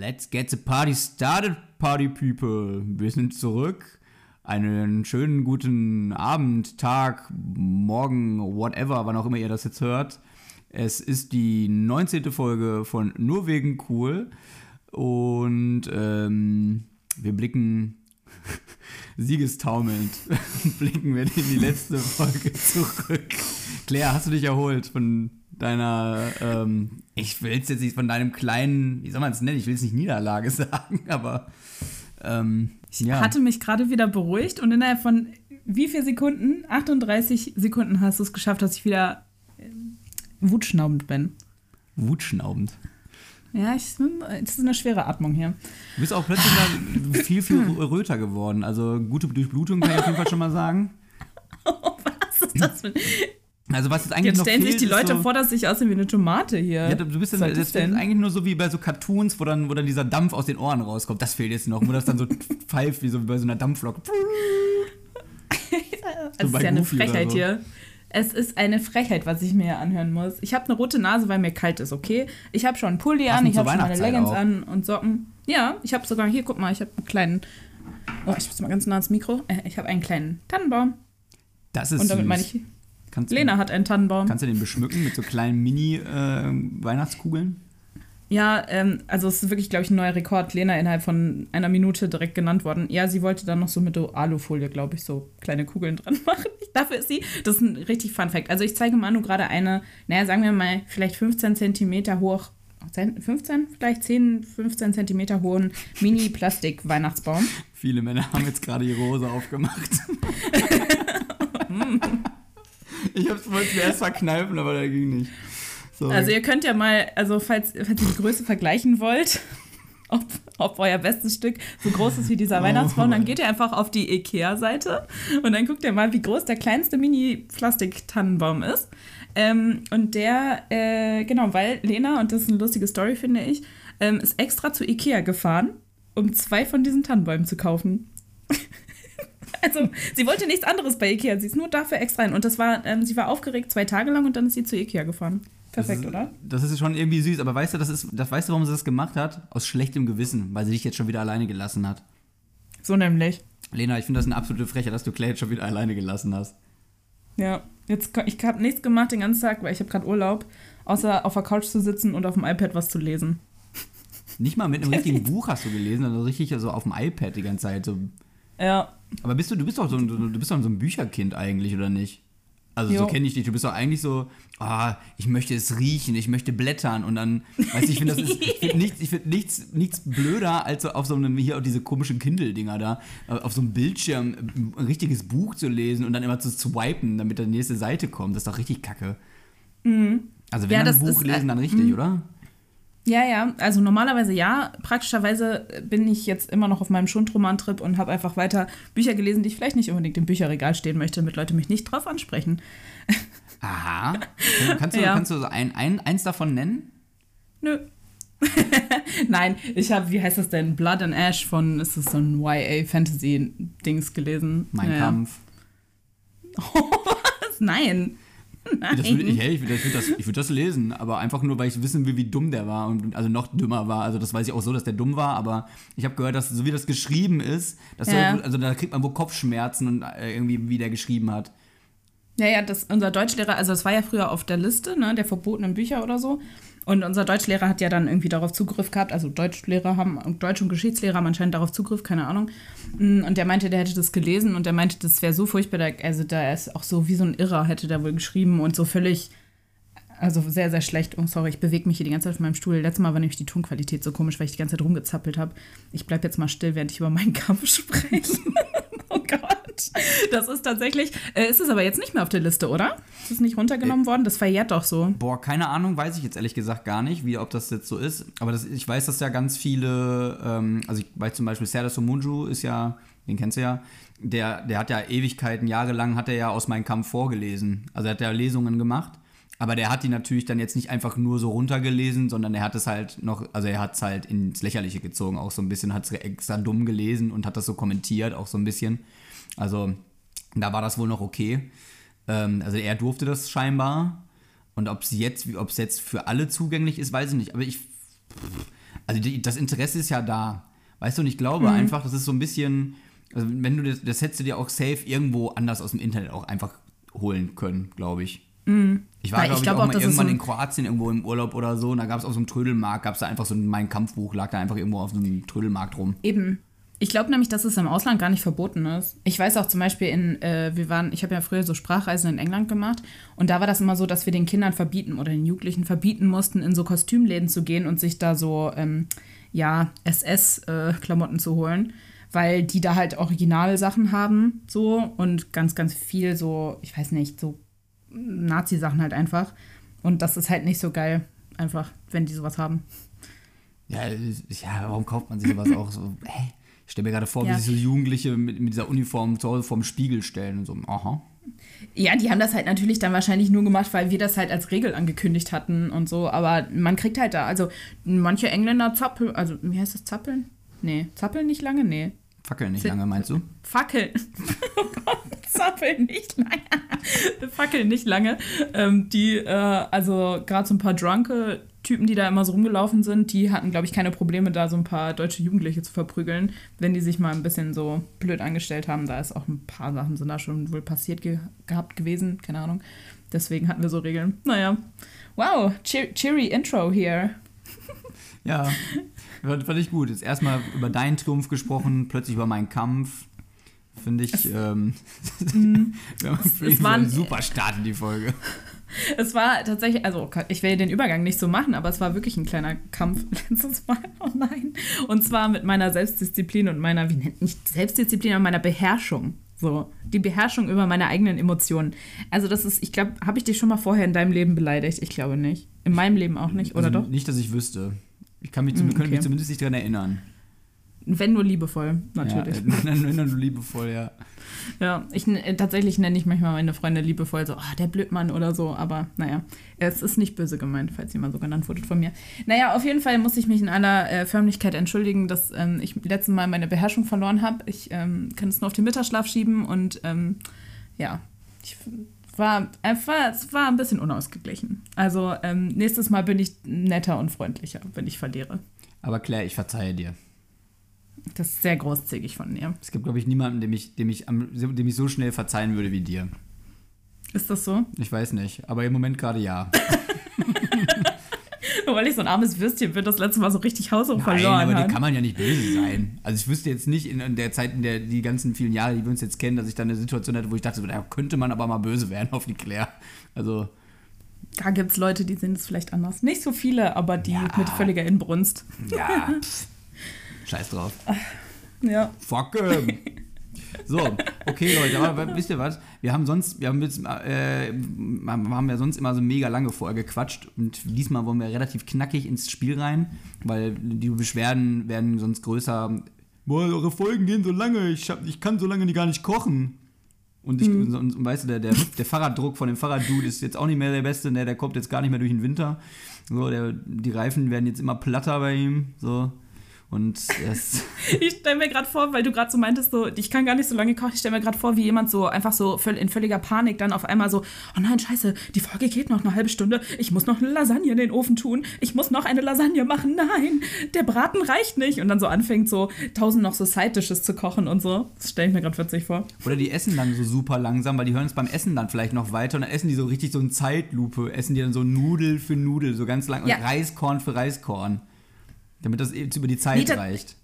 Let's get the party started, Party People. Wir sind zurück. Einen schönen guten Abend, Tag, Morgen, whatever, wann auch immer ihr das jetzt hört. Es ist die 19. Folge von Nur wegen cool. Und ähm, wir blicken siegestaumelnd, blicken wir in die letzte Folge zurück. Claire, hast du dich erholt von deiner, ähm, ich will es jetzt nicht von deinem kleinen, wie soll man es nennen, ich will es nicht Niederlage sagen, aber ähm, ich ja. hatte mich gerade wieder beruhigt und innerhalb von wie viel Sekunden? 38 Sekunden hast du es geschafft, dass ich wieder äh, wutschnaubend bin. Wutschnaubend? Ja, ich, es ist eine schwere Atmung hier. Du bist auch plötzlich viel, viel röter geworden. Also gute Durchblutung kann ich auf jeden Fall schon mal sagen. was ist das für also was jetzt eigentlich jetzt noch stellen fehlt, sich die Leute so, vor, dass ich aussehe wie eine Tomate hier. Ja, du bist dann, das denn? eigentlich nur so wie bei so Cartoons, wo dann, wo dann dieser Dampf aus den Ohren rauskommt. Das fehlt jetzt noch, wo das dann so pfeift wie so bei so einer Dampflok. das ist ja eine Frechheit so. hier. Es ist eine Frechheit, was ich mir hier anhören muss. Ich habe eine rote Nase, weil mir kalt ist, okay? Ich habe schon einen Pulli an, ich habe schon meine Leggings auch. an und Socken. Ja, ich habe sogar, hier, guck mal, ich habe einen kleinen, oh, ich muss mal ganz nah ans Mikro. Äh, ich habe einen kleinen Tannenbaum. Das ist Und damit süß. meine ich, Kannst Lena hat einen Tannenbaum. Kannst du den beschmücken mit so kleinen Mini-Weihnachtskugeln? Äh, ja, ähm, also es ist wirklich, glaube ich, ein neuer Rekord. Lena innerhalb von einer Minute direkt genannt worden. Ja, sie wollte dann noch so mit Alufolie, glaube ich, so kleine Kugeln dran machen. Dafür ist sie, das ist ein richtig Fun Fact. Also ich zeige Manu gerade eine, naja, sagen wir mal, vielleicht 15 Zentimeter hoch, 15, vielleicht 10, 15 Zentimeter hohen Mini-Plastik-Weihnachtsbaum. Viele Männer haben jetzt gerade ihre Hose aufgemacht. ich hab's wollte mir erst verkneifen, aber der ging nicht. Sorry. Also ihr könnt ja mal, also falls, falls ihr die Größe vergleichen wollt, ob, ob euer bestes Stück so groß ist wie dieser oh. Weihnachtsbaum, dann geht ihr einfach auf die Ikea-Seite und dann guckt ihr mal, wie groß der kleinste Mini-Plastik-Tannenbaum ist. Ähm, und der, äh, genau, weil Lena, und das ist eine lustige Story, finde ich, ähm, ist extra zu Ikea gefahren, um zwei von diesen Tannenbäumen zu kaufen. also, sie wollte nichts anderes bei Ikea, sie ist nur dafür extra hin. Und das war, ähm, sie war aufgeregt zwei Tage lang und dann ist sie zu Ikea gefahren. Perfekt, das ist, oder? Das ist schon irgendwie süß, aber weißt du, das ist, das weißt du, warum sie das gemacht hat? Aus schlechtem Gewissen, weil sie dich jetzt schon wieder alleine gelassen hat. So nämlich. Lena, ich finde das eine absolute Freche, dass du Clay jetzt schon wieder alleine gelassen hast. Ja, jetzt ich habe nichts gemacht den ganzen Tag, weil ich habe gerade Urlaub, außer auf der Couch zu sitzen und auf dem iPad was zu lesen. Nicht mal mit einem richtigen Buch hast du gelesen, sondern richtig also auf dem iPad die ganze Zeit. So. Ja. Aber bist du, du bist doch so, du bist doch so ein Bücherkind eigentlich, oder nicht? Also jo. so kenne ich dich. Du bist doch eigentlich so, ah, ich möchte es riechen, ich möchte blättern und dann, weißt du, ich finde das ist, ich finde nichts, ich find nichts, nichts blöder, als so auf so einem, hier diese komischen Kindle-Dinger da, auf so einem Bildschirm ein richtiges Buch zu lesen und dann immer zu swipen, damit die nächste Seite kommt. Das ist doch richtig kacke. Mhm. Also wenn ja, ein Buch ist, lesen, dann richtig, mhm. oder? Ja, ja, also normalerweise ja. Praktischerweise bin ich jetzt immer noch auf meinem Schundroman-Trip und habe einfach weiter Bücher gelesen, die ich vielleicht nicht unbedingt im Bücherregal stehen möchte, damit Leute mich nicht drauf ansprechen. Aha. Kannst du, ja. kannst du ein, ein, eins davon nennen? Nö. Nein, ich habe, wie heißt das denn? Blood and Ash von, ist das so ein YA-Fantasy-Dings gelesen? Mein naja. Kampf. Oh, was? Nein. Nein. Das würd, ich, hey, ich würde das, würd das lesen, aber einfach nur, weil ich wissen will, wie dumm der war und also noch dümmer war. Also das weiß ich auch so, dass der dumm war, aber ich habe gehört, dass so wie das geschrieben ist, ja. soll, also da kriegt man wohl Kopfschmerzen und äh, irgendwie wie der geschrieben hat. Ja, ja, das, unser Deutschlehrer, also das war ja früher auf der Liste, ne, der verbotenen Bücher oder so. Und unser Deutschlehrer hat ja dann irgendwie darauf Zugriff gehabt. Also Deutschlehrer haben, Deutsch- und Geschichtslehrer haben anscheinend darauf Zugriff, keine Ahnung. Mm, und der meinte, der hätte das gelesen und der meinte, das wäre so furchtbar. Also da ist auch so wie so ein Irrer, hätte der wohl geschrieben und so völlig, also sehr, sehr schlecht. Oh, sorry, ich bewege mich hier die ganze Zeit auf meinem Stuhl. Letztes Mal war nämlich die Tonqualität so komisch, weil ich die ganze Zeit rumgezappelt habe. Ich bleibe jetzt mal still, während ich über meinen Kampf spreche. Das ist tatsächlich, äh, ist es aber jetzt nicht mehr auf der Liste, oder? Ist es nicht runtergenommen äh, worden? Das verjährt doch so. Boah, keine Ahnung, weiß ich jetzt ehrlich gesagt gar nicht, wie, ob das jetzt so ist. Aber das, ich weiß, dass ja ganz viele, ähm, also ich weiß zum Beispiel, Serdar Somunju ist ja, den kennst du ja, der, der hat ja Ewigkeiten, jahrelang hat er ja aus meinem Kampf vorgelesen. Also er hat ja Lesungen gemacht. Aber der hat die natürlich dann jetzt nicht einfach nur so runtergelesen, sondern er hat es halt noch, also er hat es halt ins Lächerliche gezogen, auch so ein bisschen, hat es extra dumm gelesen und hat das so kommentiert, auch so ein bisschen. Also da war das wohl noch okay. Ähm, also er durfte das scheinbar. Und ob es jetzt, ob es jetzt für alle zugänglich ist, weiß ich nicht. Aber ich, Also die, das Interesse ist ja da. Weißt du, und ich glaube Mhm. einfach, das ist so ein bisschen, also wenn du das, das hättest du dir auch safe irgendwo anders aus dem Internet auch einfach holen können, glaube ich. Ich war, glaube ich ich, glaub auch auch, mal irgendwann so in Kroatien irgendwo im Urlaub oder so und da gab es auf so einem Trödelmarkt, gab es da einfach so ein Mein Kampfbuch, lag da einfach irgendwo auf so einem Trödelmarkt rum. Eben. Ich glaube nämlich, dass es im Ausland gar nicht verboten ist. Ich weiß auch zum Beispiel in, äh, wir waren, ich habe ja früher so Sprachreisen in England gemacht und da war das immer so, dass wir den Kindern verbieten oder den Jugendlichen verbieten mussten, in so Kostümläden zu gehen und sich da so, ähm, ja, SS-Klamotten zu holen, weil die da halt originale Sachen haben, so und ganz, ganz viel so, ich weiß nicht, so Nazi-Sachen halt einfach. Und das ist halt nicht so geil, einfach, wenn die sowas haben. Ja, ja, warum kauft man sich sowas auch so? Hä? Ich stelle mir gerade vor, Ja. wie sich so Jugendliche mit, mit dieser Uniform zu Hause vorm Spiegel stellen und so, aha. Ja, die haben das halt natürlich dann wahrscheinlich nur gemacht, weil wir das halt als Regel angekündigt hatten und so. Aber man kriegt halt da, also manche Engländer zappeln, also wie heißt das, zappeln? Nee, zappeln nicht lange? Nee. Fackeln nicht Sind- lange, meinst du? Fackeln. Oh Gott, zappeln nicht lange. Fackeln nicht lange. Ähm, die, äh, also gerade so ein paar drunke Typen, die da immer so rumgelaufen sind, die hatten, glaube ich, keine Probleme, da so ein paar deutsche Jugendliche zu verprügeln, wenn die sich mal ein bisschen so blöd angestellt haben. Da ist auch ein paar Sachen sind da schon wohl passiert ge gehabt gewesen, keine Ahnung. Deswegen hatten wir so Regeln. Naja. Wow, cheer cheery Intro hier. Ja, fand, fand ich gut. Jetzt erstmal über deinen Triumph gesprochen, plötzlich über meinen Kampf. Finde ich, ähm, haben es so waren- einen super Start in die Folge. Es war tatsächlich, also ich will den Übergang nicht so machen, aber es war wirklich ein kleiner Kampf letztes Mal. Oh nein. Und zwar mit meiner Selbstdisziplin und meiner, wie nennt nicht Selbstdisziplin, aber meiner Beherrschung. So, die Beherrschung über meine eigenen Emotionen. Also das ist, ich glaube, habe ich dich schon mal vorher in deinem Leben beleidigt? Ich glaube nicht. In meinem Leben auch nicht, oder also doch? Nicht, dass ich wüsste. Ich kann mich, Mm, könnte mich okay. zumindest nicht daran erinnern. Wenn nur liebevoll, natürlich. Ja, wenn, wenn dann liebevoll, ja. Ja, ich, äh, tatsächlich nenne ich manchmal meine Freunde liebevoll so, ah, der Blödmann oder so, aber naja, es ist nicht böse gemeint, falls jemand so genannt wurde von mir. Naja, auf jeden Fall muss ich mich in aller äh, Förmlichkeit entschuldigen, dass ähm, ich letzten Mal meine Beherrschung verloren habe. Ich ähm, kann es nur auf den Mittagsschlaf schieben und ähm, ja, ich war einfach, es war ein bisschen unausgeglichen. Also ähm, nächstes Mal bin ich netter und freundlicher, wenn ich verliere. Aber Claire, ich verzeihe dir. Das ist sehr großzügig von mir. Es gibt, glaube ich, niemanden, dem ich, dem, ich am, dem ich so schnell verzeihen würde wie dir. Ist das so? Ich weiß nicht, aber im Moment gerade ja. Nur weil ich so ein armes Würstchen bin, das letzte Mal so richtig Haus Nein, verloren aber hat. dir kann man ja nicht böse sein. Also ich wüsste jetzt nicht in, in der Zeit, in der die ganzen vielen Jahre, die wir uns jetzt kennen, dass ich da eine Situation hatte, wo ich dachte, so, da könnte man aber mal böse werden auf die Claire. Also, Da gibt es Leute, die sehen es vielleicht anders. Nicht so viele, aber die Ja. mit völliger Inbrunst. ja, pff, scheiß drauf. Ja. Fuck 'em. So, okay, Leute, aber wisst ihr was? Wir haben sonst, wir haben, jetzt, äh, haben ja sonst immer so mega lange vorher gequatscht und diesmal wollen wir relativ knackig ins Spiel rein, weil die Beschwerden werden sonst größer. Boah, eure Folgen gehen so lange, ich, hab, ich kann so lange gar nicht kochen. Und, ich, und, und weißt du, der, der, der Fahrraddruck von dem Fahrraddude ist jetzt auch nicht mehr der beste, ne? der kommt jetzt gar nicht mehr durch den Winter. So, der, die Reifen werden jetzt immer platter bei ihm. So. Und das. Ich stelle mir gerade vor, weil du gerade so meintest, so, ich kann gar nicht so lange kochen. Ich stelle mir gerade vor, wie jemand so einfach so in völliger Panik dann auf einmal so, oh nein, scheiße, die Folge geht noch eine halbe Stunde. Ich muss noch eine Lasagne in den Ofen tun. Ich muss noch eine Lasagne machen. Nein, der Braten reicht nicht. Und dann so anfängt, so tausend noch so Side-Dishes zu kochen und so. Das stelle ich mir gerade witzig vor. Oder die essen dann so super langsam, weil die hören es beim Essen dann vielleicht noch weiter und dann essen die so richtig so in Zeitlupe, essen die dann so Nudel für Nudel, so ganz lang Ja. und Reiskorn für Reiskorn. Damit das eben über die Zeit Nee, reicht.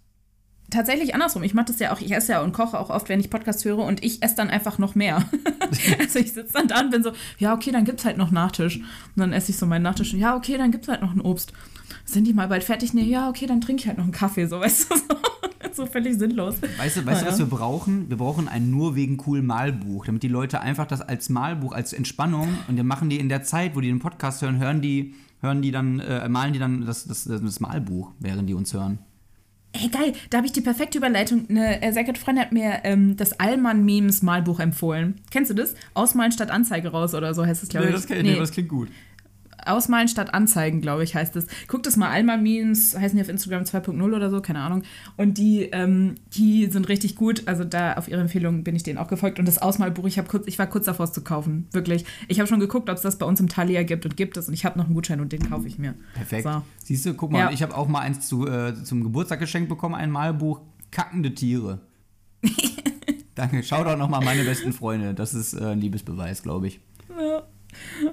tatsächlich andersrum. Ich mache das ja auch, ich esse ja und koche auch oft, wenn ich Podcast höre und ich esse dann einfach noch mehr. also ich sitze dann da und bin so, ja, okay, dann gibt's halt noch Nachtisch. Und dann esse ich so meinen Nachtisch und ja, okay, dann gibt's halt noch ein Obst. Sind die mal bald fertig? Nee, ja, okay, dann trinke ich halt noch einen Kaffee, so, weißt du, so, so völlig sinnlos. Weißt du, weißt du, was wir brauchen? Wir brauchen ein nur wegen cool Malbuch, damit die Leute einfach das als Malbuch, als Entspannung und dann machen die in der Zeit, wo die den Podcast hören, hören die, hören die dann, äh, malen die dann das, das, das Malbuch, während die uns hören. Ey, geil, da habe ich die perfekte Überleitung. Eine äh, sehr gute Freundin hat mir ähm, das Allmann-Memes Malbuch empfohlen. Kennst du das? Ausmalen statt Anzeige raus oder so heißt es, glaube ich. das, kenn ich nicht, aber das klingt gut. Ausmalen statt Anzeigen, glaube ich, heißt es. Guckt es mal, Alma-Memes heißen die auf Instagram 2.0 oder so, keine Ahnung. Und die, ähm, die sind richtig gut. Also da auf ihre Empfehlung bin ich denen auch gefolgt. Und das Ausmalbuch, ich, kurz, ich war kurz davor, es zu kaufen. Wirklich. Ich habe schon geguckt, ob es das bei uns im Thalia gibt und gibt es. Und ich habe noch einen Gutschein und den kaufe ich mir. Perfekt. So. Siehst du, guck mal, Ja. ich habe auch mal eins zu, äh, zum Geburtstag geschenkt bekommen, ein Malbuch, kackende Tiere. Danke, schau doch nochmal meine besten Freunde. Das ist äh, ein Liebesbeweis, glaube ich. Ja.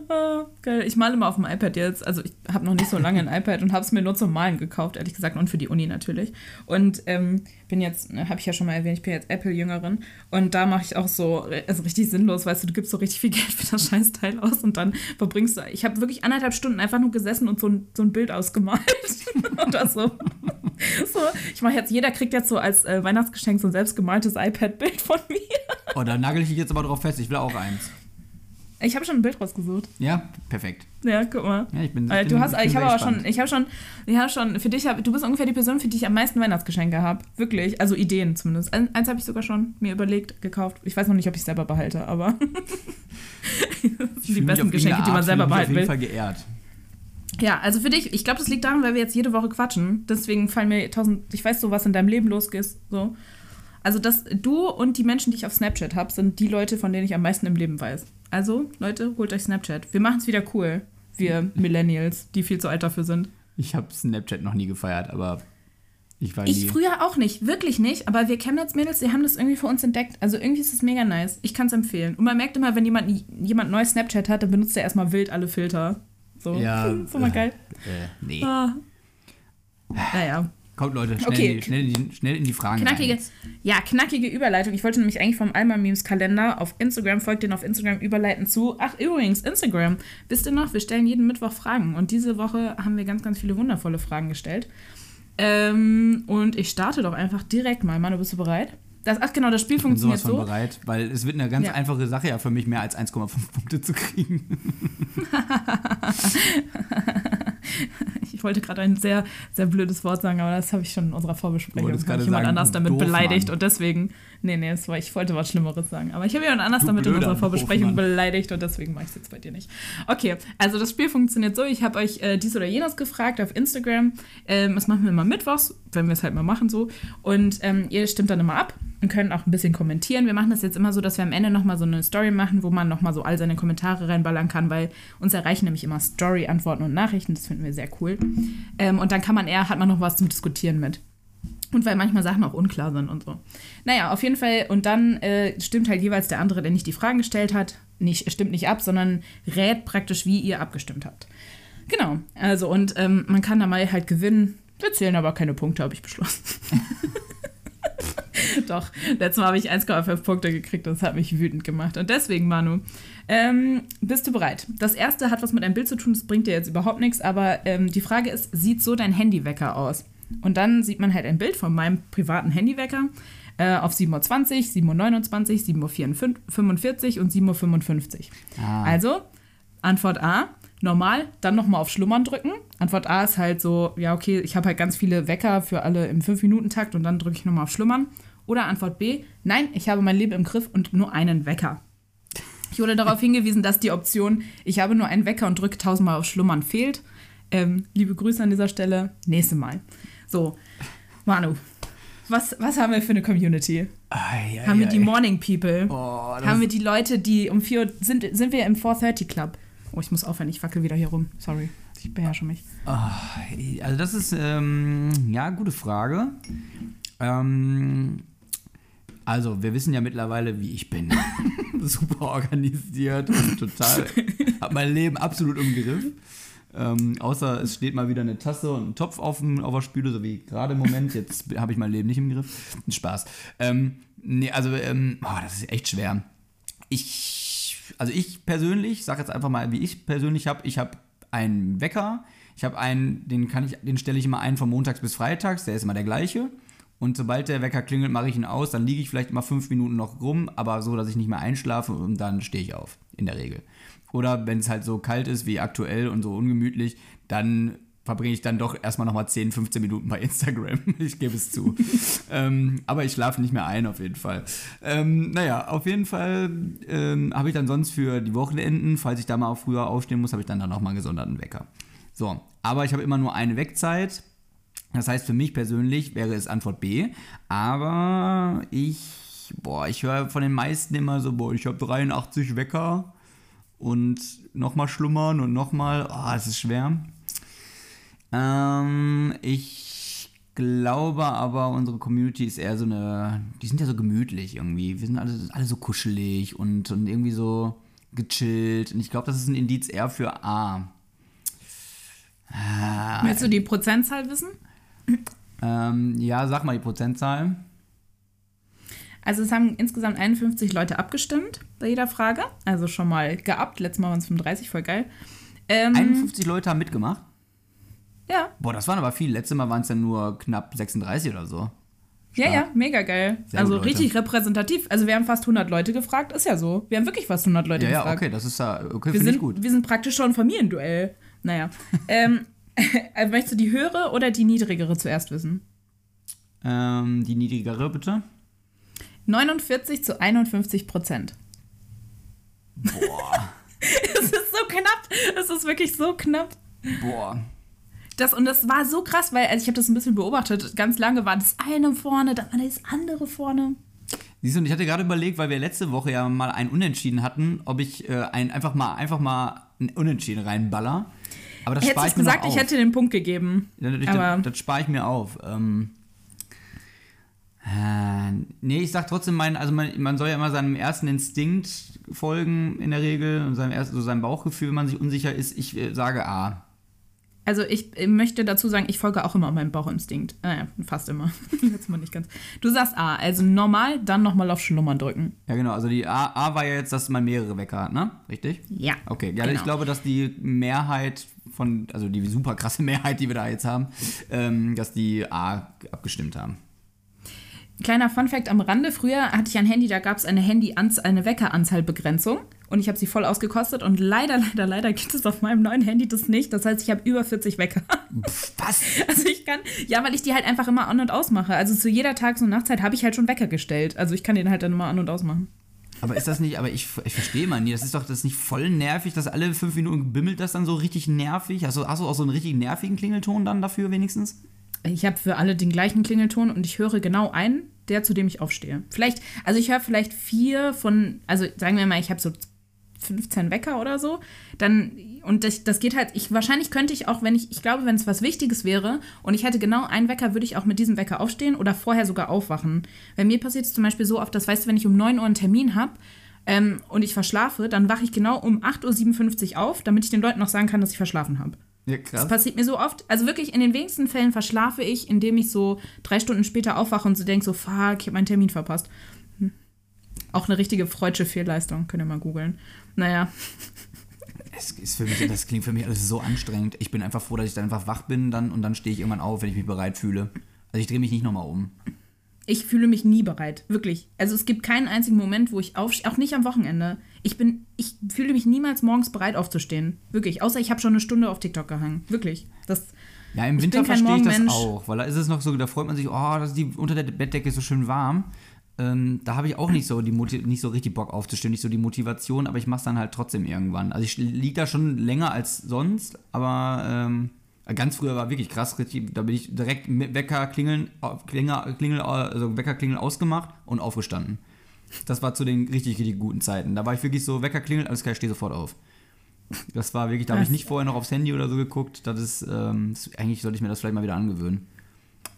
Ah, geil. Ich male immer auf dem iPad jetzt. Also ich habe noch nicht so lange ein iPad und habe es mir nur zum Malen gekauft, ehrlich gesagt, und für die Uni natürlich. Und ähm, bin jetzt, habe ich ja schon mal erwähnt, ich bin jetzt Apple-Jüngerin und da mache ich auch so, also richtig sinnlos, weißt du, du gibst so richtig viel Geld für das Scheißteil aus und dann verbringst du, ich habe wirklich anderthalb Stunden einfach nur gesessen und so ein, so ein Bild ausgemalt. Oder so. so. Ich mache jetzt, jeder kriegt jetzt so als äh, Weihnachtsgeschenk so ein selbstgemaltes iPad-Bild von mir. Oh, da nagel ich dich jetzt aber drauf fest. Ich will auch eins. Ich habe schon ein Bild rausgesucht. Ja, perfekt. Ja, guck mal. Ja, ich bin, Äh, ich du bin, hast, ich bin ich habe aber schon, ich habe schon, ich habe schon, für dich, hab, du bist ungefähr die Person, für die ich am meisten Weihnachtsgeschenke habe. Wirklich, also Ideen zumindest. Ein, eins habe ich sogar schon mir überlegt, gekauft. Ich weiß noch nicht, ob ich es selber behalte, aber Ich die besten Geschenke, die man Art, selber fühl mich behalten auf jeden will. Fall geehrt. Ja, also für dich, ich glaube, das liegt daran, weil wir jetzt jede Woche quatschen. Deswegen fallen mir tausend, ich weiß so, was in deinem Leben losgeht. So. Also, dass du und die Menschen, die ich auf Snapchat habe, sind die Leute, von denen ich am meisten im Leben weiß. Also, Leute, holt euch Snapchat. Wir machen es wieder cool. Wir Millennials, die viel zu alt dafür sind. Ich habe Snapchat noch nie gefeiert, aber ich war Ich nie. früher auch nicht, wirklich nicht, aber wir Chemnitz-Mädels, die haben das irgendwie für uns entdeckt. Also irgendwie ist es mega nice. Ich kann es empfehlen. Und man merkt immer, wenn jemand, jemand neues Snapchat hat, dann benutzt er erstmal wild alle Filter. So, Ja, ist immer geil. Äh, nee. Ah. Naja, Kommt, Leute, schnell, Okay. in, die, schnell, in, die, schnell in die Fragen. knackige, rein. ja, knackige Überleitung. Ich wollte nämlich eigentlich vom Alma Memes Kalender auf Instagram, folgt den auf Instagram, überleiten zu. Ach, übrigens, Instagram. Wisst ihr noch, wir stellen jeden Mittwoch Fragen. Und diese Woche haben wir ganz, ganz viele wundervolle Fragen gestellt. Ähm, und ich starte doch einfach direkt mal. Manu, bist du bereit? Das, ach genau, das Spiel Ich bin sowas funktioniert von so. bereit, weil es wird eine ganz Ja. einfache Sache ja für mich, mehr als 1,5 Punkte zu kriegen. Ich wollte gerade ein sehr, sehr blödes Wort sagen, aber das habe ich schon in unserer Vorbesprechung. Ich jemand anders damit Doofmann. beleidigt und deswegen. Nee, nee, war, ich wollte was Schlimmeres sagen. Aber ich habe jemand anders Du damit in unserer Vorbesprechung Doofmann. beleidigt und deswegen mache ich es jetzt bei dir nicht. Okay, also das Spiel funktioniert so: Ich habe euch äh, dies oder jenes gefragt auf Instagram. Ähm, das machen wir immer mittwochs, wenn wir es halt mal machen so. Und ähm, ihr stimmt dann immer ab und könnt auch ein bisschen kommentieren. Wir machen das jetzt immer so, dass wir am Ende nochmal so eine Story machen, wo man nochmal so all seine Kommentare reinballern kann, weil uns erreichen nämlich immer Story-Antworten und Nachrichten. Das finden wir sehr cool. Ähm, und dann kann man eher, hat man noch was zum Diskutieren mit. Und weil manchmal Sachen auch unklar sind und so. Naja, auf jeden Fall. Und dann äh, stimmt halt jeweils der andere, der nicht die Fragen gestellt hat, nicht, stimmt nicht ab, sondern rät praktisch, wie ihr abgestimmt habt. Genau. Also, und ähm, man kann da mal halt gewinnen. Wir zählen aber keine Punkte, habe ich beschlossen. Doch, letztes Mal habe ich 1,5 Punkte gekriegt, das hat mich wütend gemacht. Und deswegen, Manu, ähm, bist du bereit? Das erste hat was mit einem Bild zu tun, das bringt dir jetzt überhaupt nichts, aber ähm, die Frage ist, sieht so dein Handywecker aus? Und dann sieht man halt ein Bild von meinem privaten Handywecker äh, auf 7.20 Uhr, 7.29 Uhr, 7.45 Uhr und 7.55 Uhr. Ah. Also, Antwort A, normal, dann nochmal auf Schlummern drücken. Antwort A ist halt so, ja, okay, ich habe halt ganz viele Wecker für alle im 5-Minuten-Takt und dann drücke ich nochmal auf Schlummern. Oder Antwort B, nein, ich habe mein Leben im Griff und nur einen Wecker. Ich wurde darauf hingewiesen, dass die Option, ich habe nur einen Wecker und drücke tausendmal auf Schlummern fehlt. Ähm, liebe Grüße an dieser Stelle. Nächste Mal. So, Manu, was, was haben wir für eine Community? Ei, ei, haben wir die ei. Morning People? Oh, haben wir die Leute, die um 4 Uhr sind, sind wir im 430 Club? Oh, ich muss aufhören, ich fackel wieder hier rum. Sorry, ich beherrsche mich. Also das ist, ähm, ja, gute Frage. Ähm, also, wir wissen ja mittlerweile, wie ich bin. Super organisiert und total, hab mein Leben absolut im Griff. Ähm, außer es steht mal wieder eine Tasse und ein Topf auf, dem, auf der Spüle, so wie gerade im Moment. Jetzt habe ich mein Leben nicht im Griff. Spaß. Ähm, nee, also, ähm, oh, das ist echt schwer. Ich, also ich persönlich, sag jetzt einfach mal, wie ich persönlich habe, ich habe einen Wecker. Ich habe einen, den kann ich, den stelle ich immer ein von montags bis freitags, der ist immer der gleiche. Und sobald der Wecker klingelt, mache ich ihn aus. Dann liege ich vielleicht immer fünf Minuten noch rum, aber so, dass ich nicht mehr einschlafe und dann stehe ich auf, in der Regel. Oder wenn es halt so kalt ist wie aktuell und so ungemütlich, dann verbringe ich dann doch erstmal nochmal 10, 15 Minuten bei Instagram. Ich gebe es zu. ähm, aber ich schlafe nicht mehr ein, auf jeden Fall. Ähm, naja, auf jeden Fall ähm, habe ich dann sonst für die Wochenenden, falls ich da mal auch früher aufstehen muss, habe ich dann da nochmal einen gesonderten Wecker. So, aber ich habe immer nur eine Wegzeit. Das heißt, für mich persönlich wäre es Antwort B. Aber ich, boah, ich höre von den meisten immer so, boah, ich habe 83 Wecker und nochmal schlummern und nochmal, oh, es ist schwer. Ähm, ich glaube aber, unsere Community ist eher so eine, die sind ja so gemütlich irgendwie. Wir sind alle, alle so kuschelig und, und irgendwie so gechillt. Und ich glaube, das ist ein Indiz eher für A. Willst du die Prozentzahl wissen? Ähm, ja, sag mal die Prozentzahl. Also es haben insgesamt 51 Leute abgestimmt bei jeder Frage. Also schon mal geabt. Letztes Mal waren es 35, voll geil. Ähm, 51 Leute haben mitgemacht. ja, Boah, das waren aber viele. Letztes Mal waren es dann nur knapp 36 oder so. ja, ja, mega geil. Sehr also richtig repräsentativ. Also wir haben fast 100 Leute gefragt. Ist ja so. Wir haben wirklich fast 100 Leute Ja, ja, gefragt. okay, das ist ja, okay, Wir finde ich sind, gut. wir sind praktisch schon ein Familienduell. Naja. ähm, äh, möchtest du die höhere oder die niedrigere zuerst wissen? Ähm, die niedrigere, bitte. 49 zu 51 Prozent. Boah, Es ist so knapp. Es ist wirklich so knapp. boah. Das, und das war so krass, weil also ich habe das ein bisschen beobachtet. Ganz lange war das eine vorne, dann war das andere vorne. Siehst du, und ich hatte gerade überlegt, weil wir letzte Woche ja mal ein Unentschieden hatten, ob ich äh, ein, einfach mal einfach mal ein Unentschieden reinballer. Aber das spare ich mir gesagt, noch ich auf. hätte den Punkt gegeben. Ja, das, aber das, das spare ich mir auf. Ähm, äh, nee, ich sag trotzdem, mein, also man, man soll ja immer seinem ersten Instinkt folgen in der Regel und seinem, ersten, so seinem Bauchgefühl, wenn man sich unsicher ist. Ich äh, sage A. also ich möchte dazu sagen, ich folge auch immer meinem Bauchinstinkt. Naja, fast immer. Letztes Mal nicht ganz. Du sagst A, also normal, dann nochmal auf Schlummern drücken. Ja, genau. Also die A, A war ja jetzt, dass man mehrere Wecker hat, ne? Richtig? Ja. Okay, ja, Genau. ich glaube, dass die Mehrheit von, also die super krasse Mehrheit, die wir da jetzt haben, ähm, dass die A abgestimmt haben. Kleiner Funfact am Rande: Früher hatte ich ein Handy, da gab es eine Handy eine Weckeranzahlbegrenzung und ich habe sie voll ausgekostet und leider, leider, leider gibt es auf meinem neuen Handy das nicht. Das heißt, ich habe über 40 Wecker. Pff, was? Also ich kann, ja, weil ich die halt einfach immer an und aus mache. Also zu jeder Tages- und Nachtzeit habe ich halt schon Wecker gestellt. Also ich kann den halt dann immer an und aus machen. Aber ist das nicht, aber ich, ich verstehe mal nie, das ist doch das ist nicht voll nervig, dass alle fünf Minuten bimmelt das dann so richtig nervig? Also hast du auch so einen richtig nervigen Klingelton dann dafür wenigstens? Ich habe für alle den gleichen Klingelton und ich höre genau einen, der zu dem ich aufstehe. Vielleicht, also ich höre vielleicht vier von, also sagen wir mal, ich habe so 15 Wecker oder so, dann und das, das geht halt, ich wahrscheinlich könnte ich auch, wenn ich, ich glaube, wenn es was Wichtiges wäre und ich hätte genau einen Wecker, würde ich auch mit diesem Wecker aufstehen oder vorher sogar aufwachen. Bei mir passiert es zum Beispiel so oft, das weißt du, wenn ich um 9 Uhr einen Termin habe ähm, und ich verschlafe, dann wache ich genau um 8.57 Uhr auf, damit ich den Leuten noch sagen kann, dass ich verschlafen habe. Ja, Das passiert mir so oft. Also wirklich in den wenigsten Fällen verschlafe ich, indem ich so drei Stunden später aufwache und so denke, so, fuck, ich habe meinen Termin verpasst. Hm. Auch eine richtige freudsche Fehlleistung, könnt ihr mal googeln. Naja, Es ist für mich, das klingt für mich alles so anstrengend. Ich bin einfach froh, dass ich dann einfach wach bin dann und dann stehe ich irgendwann auf, wenn ich mich bereit fühle. Also ich drehe mich nicht nochmal um. Ich fühle mich nie bereit, wirklich. Also es gibt keinen einzigen Moment, wo ich aufstehe, auch nicht am Wochenende. Ich bin, ich fühle mich niemals morgens bereit aufzustehen, wirklich. Außer ich habe schon eine Stunde auf TikTok gehangen, wirklich. Das, Ja, im Winter verstehe ich das auch, weil da ist es noch so, da freut man sich, oh, das die unter der Bettdecke ist so schön warm. Ähm, da habe ich auch nicht so, die Moti- nicht so richtig Bock aufzustehen, nicht so die Motivation, aber ich mache es dann halt trotzdem irgendwann. Also ich liege da schon länger als sonst, aber ähm, ganz früher war wirklich krass, richtig, da bin ich direkt mit Wecker klingeln, Klinger, klingel, also Wecker klingeln ausgemacht und aufgestanden. Das war zu den richtig, richtig guten Zeiten. Da war ich wirklich so, Wecker klingelt, alles klar, ich stehe sofort auf. Das war wirklich, da habe ich nicht vorher noch aufs Handy oder so geguckt. Das ist, ähm, eigentlich sollte ich mir das vielleicht mal wieder angewöhnen.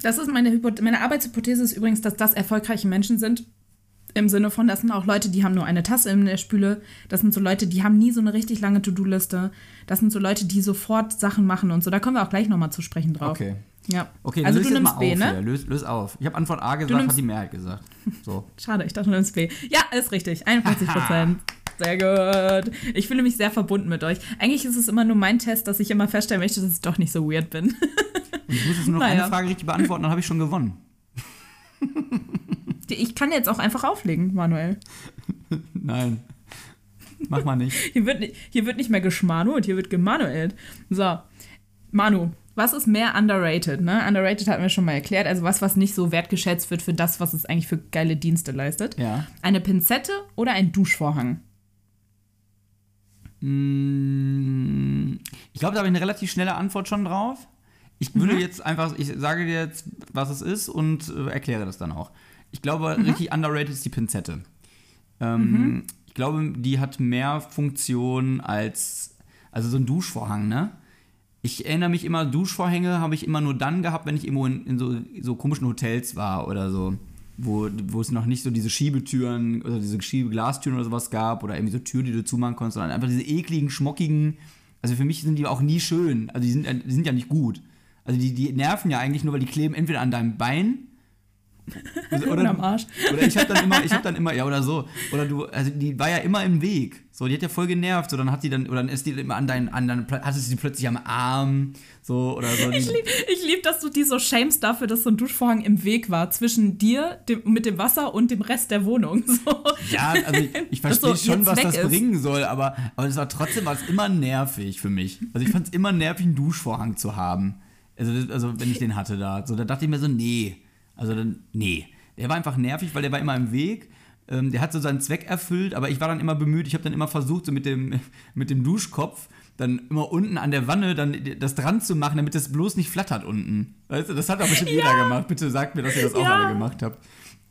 das ist meine, Hypo meine Arbeitshypothese ist übrigens, dass das erfolgreiche Menschen sind. Im Sinne von, das sind auch Leute, die haben nur eine Tasse in der Spüle. Das sind so Leute, die haben nie so eine richtig lange To-Do-Liste. Das sind so Leute, die sofort Sachen machen und so. Da kommen wir auch gleich nochmal zu sprechen drauf. Okay. Ja. Okay, also löse du nimmst mal B, auf ne? hier. Löse, löse auf. Ich habe Antwort A gesagt, hat die Mehrheit gesagt. So. Schade, ich dachte, du nimmst B. Ja, ist richtig. 41 Prozent. Sehr gut. Ich fühle mich sehr verbunden mit euch. Eigentlich ist es immer nur mein Test, dass ich immer feststellen möchte, dass ich doch nicht so weird bin. Ich muss jetzt nur noch Naja. eine Frage richtig beantworten, dann habe ich schon gewonnen. Ich kann jetzt auch einfach auflegen, Manuel. Nein. Mach mal nicht. Hier wird, nicht- hier wird nicht mehr geschmanuelt, hier wird gemanuelt. So. Manu, was ist mehr underrated? Ne? Underrated hatten wir schon mal erklärt. Also was, was nicht so wertgeschätzt wird für das, was es eigentlich für geile Dienste leistet. Ja. Eine Pinzette oder ein Duschvorhang? Mm, Ich glaube, da habe ich eine relativ schnelle Antwort schon drauf. Ich würde Mhm. jetzt einfach, ich sage dir jetzt, was es ist und äh, erkläre das dann auch. Ich glaube, Mhm. richtig underrated ist die Pinzette. Ähm, Ich glaube, die hat mehr Funktion als, also so ein Duschvorhang, ne? Ich erinnere mich immer, Duschvorhänge habe ich immer nur dann gehabt, wenn ich irgendwo in, in so, so komischen Hotels war oder so. Wo, wo es noch nicht so diese Schiebetüren oder diese Schiebeglastüren oder sowas gab oder irgendwie so Türen, die du zumachen konntest, sondern einfach diese ekligen, schmockigen. Also für mich sind die auch nie schön. Also die sind, die sind ja nicht gut. Also die, die nerven ja eigentlich nur, weil die kleben entweder an deinem Bein Oder am Arsch. oder ich habe dann immer, ich habe dann immer, ja oder so, oder du, also die war ja immer im Weg. So, die hat ja voll genervt. So, dann hat die dann, oder dann ist die immer an deinen, an deinen, hattest du sie plötzlich am Arm, so oder so. Ich liebe, ich lieb, dass du die so shamest dafür, dass so ein Duschvorhang im Weg war zwischen dir dem, mit dem Wasser und dem Rest der Wohnung. So. Ja, also ich, ich verstehe so schon, was das ist. bringen soll, aber, aber es war trotzdem war es immer nervig für mich. Also ich fand es immer nervig, einen Duschvorhang zu haben. Also, also wenn ich den hatte da. So, da dachte ich mir so, nee. Also dann, nee. Der war einfach nervig, weil der war immer im Weg. Ähm, der hat so seinen Zweck erfüllt, aber ich war dann immer bemüht. Ich habe dann immer versucht, so mit dem, mit dem Duschkopf dann immer unten an der Wanne dann das dran zu machen, damit das bloß nicht flattert unten. Weißt du, das hat doch bestimmt jeder gemacht. Bitte sagt mir, dass ihr das auch Ja. alle gemacht habt.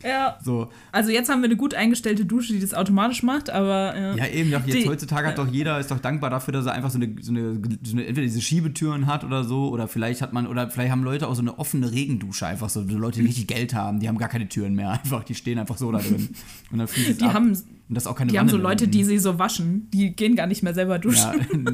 Ja. So. Also jetzt haben wir eine gut eingestellte Dusche, die das automatisch macht, aber äh, Ja, eben, doch jetzt Die- heutzutage hat doch jeder, ist doch dankbar dafür, dass er einfach so eine, so eine, so eine entweder diese Schiebetüren hat oder so, oder vielleicht hat man, oder vielleicht haben Leute auch so eine offene Regendusche einfach so, so Leute, die richtig Geld haben, die haben gar keine Türen mehr, einfach, die stehen einfach so da drin. Und dann fließt die ab. haben, und das ist auch keine die haben so Leute, die sie so waschen. Die gehen gar nicht mehr selber duschen, Ja,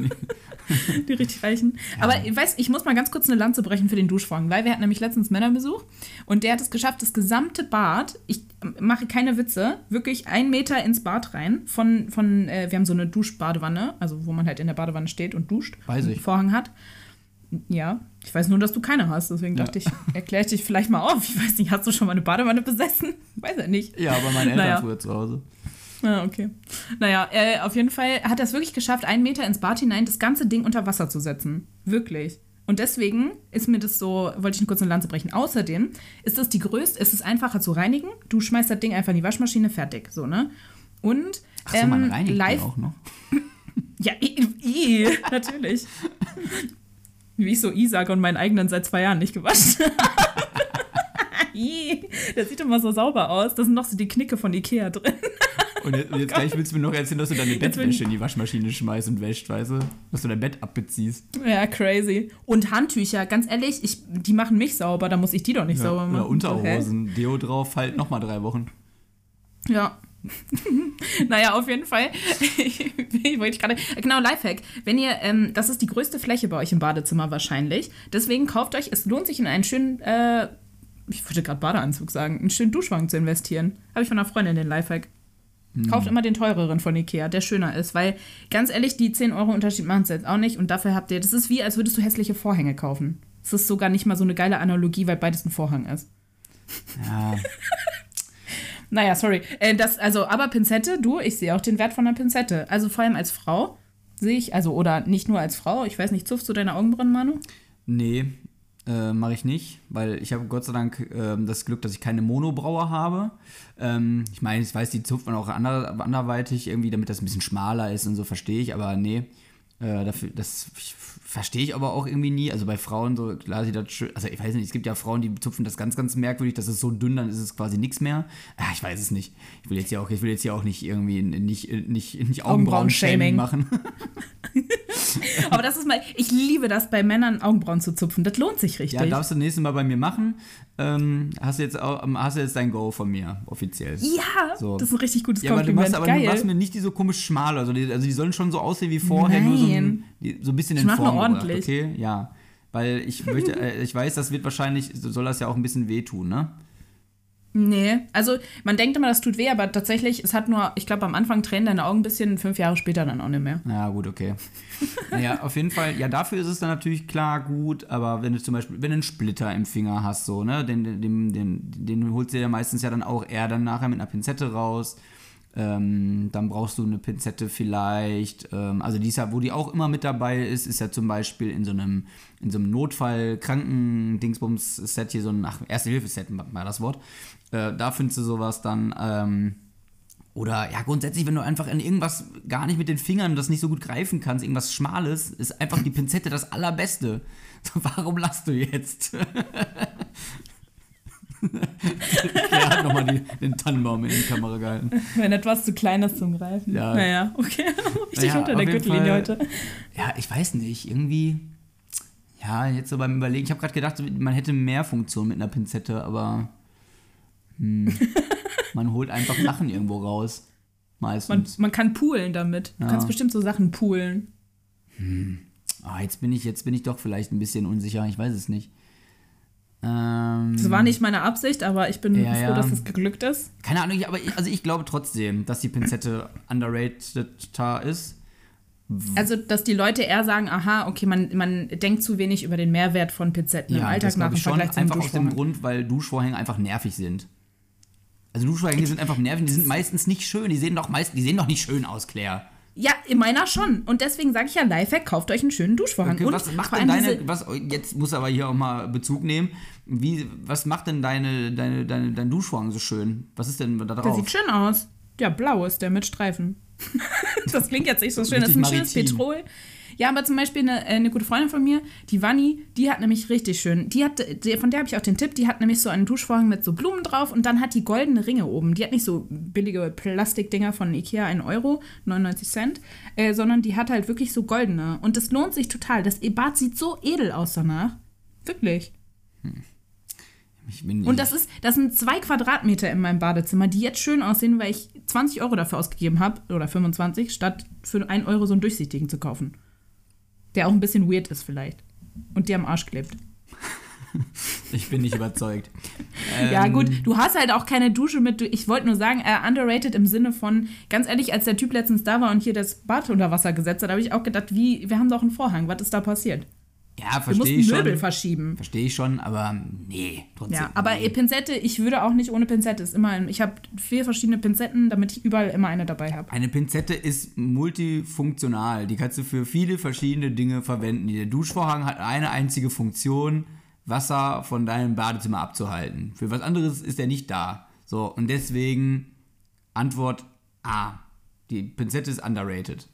die richtig reichen. Aber ich weiß, ich muss mal ganz kurz eine Lanze brechen für den Duschvorhang, weil wir hatten nämlich letztens Männerbesuch und der hat es geschafft, das gesamte Bad, ich mache keine Witze, wirklich einen Meter ins Bad rein. Von, von äh, wir haben so eine Duschbadewanne, also wo man halt in der Badewanne steht und duscht. Weiß ich. Vorhang hat. Ja, ich weiß nur, dass du keine hast, deswegen Ja. dachte ich, erkläre ich dich vielleicht mal auf. Ich weiß nicht, hast du schon mal eine Badewanne besessen? Weiß ja nicht. ja, aber meine Eltern Naja. früher zu Hause. Ah, okay. Naja, äh, auf jeden Fall hat er es wirklich geschafft, einen Meter ins Bad hinein das ganze Ding unter Wasser zu setzen. Wirklich. Und deswegen ist mir das so, wollte ich eine kurze Lanze brechen. Außerdem ist das die größte, ist es einfacher zu reinigen. Du schmeißt das Ding einfach in die Waschmaschine, fertig. So, ne? Und Ach so, man ähm, reinigt die live. auch noch. Ja, i, i, natürlich. Wie ich so i sage und meinen eigenen seit zwei Jahren nicht gewaschen habe. Der sieht immer so sauber aus. Da sind noch so die Knicke von Ikea drin. Und jetzt, jetzt gleich willst du mir noch erzählen, dass du deine Bettwäsche in die Waschmaschine schmeißt und wäscht, weißt du? Dass du dein Bett abbeziehst. Ja, crazy. Und Handtücher, ganz ehrlich, ich, die machen mich sauber, da muss ich die doch nicht Ja, sauber machen. oder Unterhosen, Deo drauf, halt nochmal drei Wochen. Okay. Ja. naja, auf jeden Fall. ich wollte gerade. Genau, Lifehack. Wenn ihr, ähm, das ist die größte Fläche bei euch im Badezimmer wahrscheinlich. Deswegen kauft euch, es lohnt sich in einen schönen, äh, ich wollte gerade Badeanzug sagen, einen schönen Duschwagen zu investieren. Habe ich von einer Freundin den Lifehack. Kauft immer den teureren von Ikea, der schöner ist, weil ganz ehrlich, die 10 Euro Unterschied machen es jetzt auch nicht und dafür habt ihr, das ist wie, als würdest du hässliche Vorhänge kaufen. Das ist sogar nicht mal so eine geile Analogie, weil beides ein Vorhang ist. Ja, Naja, sorry. Äh, das, also, aber Pinzette, du, ich sehe auch den Wert von einer Pinzette. Also vor allem als Frau sehe ich, also oder nicht nur als Frau, ich weiß nicht, zupfst du deine Augenbrauen, Manu? Nee, äh, mache ich nicht, weil ich habe Gott sei Dank ähm, das Glück, dass ich keine Monobraue habe. Ähm, ich meine, ich weiß, die zupft man auch ander, anderweitig irgendwie, damit das ein bisschen schmaler ist und so, verstehe ich, aber nee. Äh, dafür, das ich- verstehe ich aber auch irgendwie nie. Also bei Frauen so, klar sieht das schön. Also ich weiß nicht, es gibt ja Frauen, die zupfen das ganz, ganz merkwürdig. Das ist so dünn, dann ist es quasi nichts mehr. Ah, ich weiß es nicht. Ich will jetzt ja auch, ich will jetzt hier auch nicht irgendwie nicht, nicht, nicht Augenbrauen-Shaming machen. Aber das ist mal, ich liebe das, bei Männern Augenbrauen zu zupfen. Das lohnt sich richtig. Ja, darfst du nächstes Mal bei mir machen. Ähm, hast, du jetzt auch, ähm, hast du jetzt dein Go von mir, offiziell. Ja, So. das ist ein richtig gutes Ja, aber du Kompliment. machst aber Geil. du machst mir nicht die so komisch schmal. Also die, also die sollen schon so aussehen wie vorher, nur so ein, Nein. die, so ein bisschen in Form ordentlich. Okay, ja. Weil ich möchte, äh, ich weiß, das wird wahrscheinlich, soll das ja auch ein bisschen wehtun, ne? Nee, also man denkt immer, das tut weh, aber tatsächlich, es hat nur, ich glaube, am Anfang tränen deine Augen ein bisschen, fünf Jahre später dann auch nicht mehr. Ja, gut, okay. naja, auf jeden Fall, ja, dafür ist es dann natürlich klar gut, aber wenn du zum Beispiel, wenn du einen Splitter im Finger hast, so, ne, den, den, den, den holst du ja meistens ja dann auch eher dann nachher mit einer Pinzette raus. Ähm, dann brauchst du eine Pinzette vielleicht. Ähm, also die ist ja, wo die auch immer mit dabei ist, ist ja zum Beispiel in so einem, in so einem Notfall-Kranken-Dingsbums-Set hier so ein, ach, Erste-Hilfe-Set war das Wort. Äh, da findest du sowas dann. Ähm, oder ja, grundsätzlich, wenn du einfach in irgendwas gar nicht mit den Fingern das nicht so gut greifen kannst, irgendwas Schmales, ist einfach die Pinzette das Allerbeste. So, warum lachst du jetzt? er hat nochmal den Tannenbaum in die Kamera gehalten. Wenn etwas zu klein ist zum Greifen. Ja. Naja, okay. Richtig Naja, unter der Gürtellinie Fall- heute. Ja, ich weiß nicht, irgendwie. Ja, jetzt so beim Überlegen. Ich habe gerade gedacht, man hätte mehr Funktion mit einer Pinzette, aber. Hm, man holt einfach Sachen irgendwo raus. Man, Meistens. man kann poolen damit. Du Ja. kannst bestimmt so Sachen poolen. Ah, jetzt bin ich, jetzt bin ich doch vielleicht ein bisschen unsicher. Ich weiß es nicht. Ähm, Das war nicht meine Absicht, aber ich bin Ja, froh, ja. dass es geglückt ist. Keine Ahnung, aber ich, also ich glaube trotzdem, dass die Pinzette underrated ist. Also, dass die Leute eher sagen, aha, okay, man, man denkt zu wenig über den Mehrwert von Pinzetten im Alltag nach im. Vergleich zum Einfach aus dem Duschvorhang. Grund, weil Duschvorhänge einfach nervig sind. Also Duschvorhänge sind einfach nervig, die sind meistens nicht schön. Die sehen doch meist, die sehen doch nicht schön aus, Claire. Ja, in meiner schon. Und deswegen sage ich ja, Lifehack, kauft euch einen schönen Duschvorhang. Okay, Und was macht denn deine, was, jetzt muss aber hier auch mal Bezug nehmen. Wie, was macht denn deine, deine, deine, dein Duschvorhang so schön? Was ist denn da Der drauf? sieht schön aus. Ja, blau ist der mit Streifen. das klingt jetzt nicht so schön. Das ist ein schönes. Petrol. Ja, aber zum Beispiel eine, äh, eine gute Freundin von mir, die Vanni, die hat nämlich richtig schön. Die hat, die, von der habe ich auch den Tipp, die hat nämlich so einen Duschvorhang mit so Blumen drauf und dann hat die goldene Ringe oben. Die hat nicht so billige Plastikdinger von Ikea, 1 Euro, 99 Cent, äh, sondern die hat halt wirklich so goldene. Und das lohnt sich total. Das Bad sieht so edel aus danach. Wirklich. Ich bin, Und das ist, das sind zwei Quadratmeter in meinem Badezimmer, die jetzt schön aussehen, weil ich 20 Euro dafür ausgegeben habe, oder 25, statt für 1 Euro so einen durchsichtigen zu kaufen. Der auch ein bisschen weird ist vielleicht. Und dir am Arsch klebt. ich bin nicht überzeugt. ja, Ähm, gut, du hast halt auch keine Dusche mit. Ich wollte nur sagen, äh, underrated im Sinne von, ganz ehrlich, als der Typ letztens da war und hier das Bad unter Wasser gesetzt hat, habe ich auch gedacht, wie, wir haben doch einen Vorhang, was ist da passiert? Ja, verstehe ich Möbel schon. verschieben. Verstehe ich schon, aber nee, trotzdem. Ja, aber nee. Pinzette, ich würde auch nicht ohne Pinzette. Ist immer ein, ich habe vier verschiedene Pinzetten, damit ich überall immer eine dabei habe. Eine Pinzette ist multifunktional. Die kannst du für viele verschiedene Dinge verwenden. Der Duschvorhang hat eine einzige Funktion, Wasser von deinem Badezimmer abzuhalten. Für was anderes ist er nicht da. So, und deswegen Antwort A. Die Pinzette ist underrated.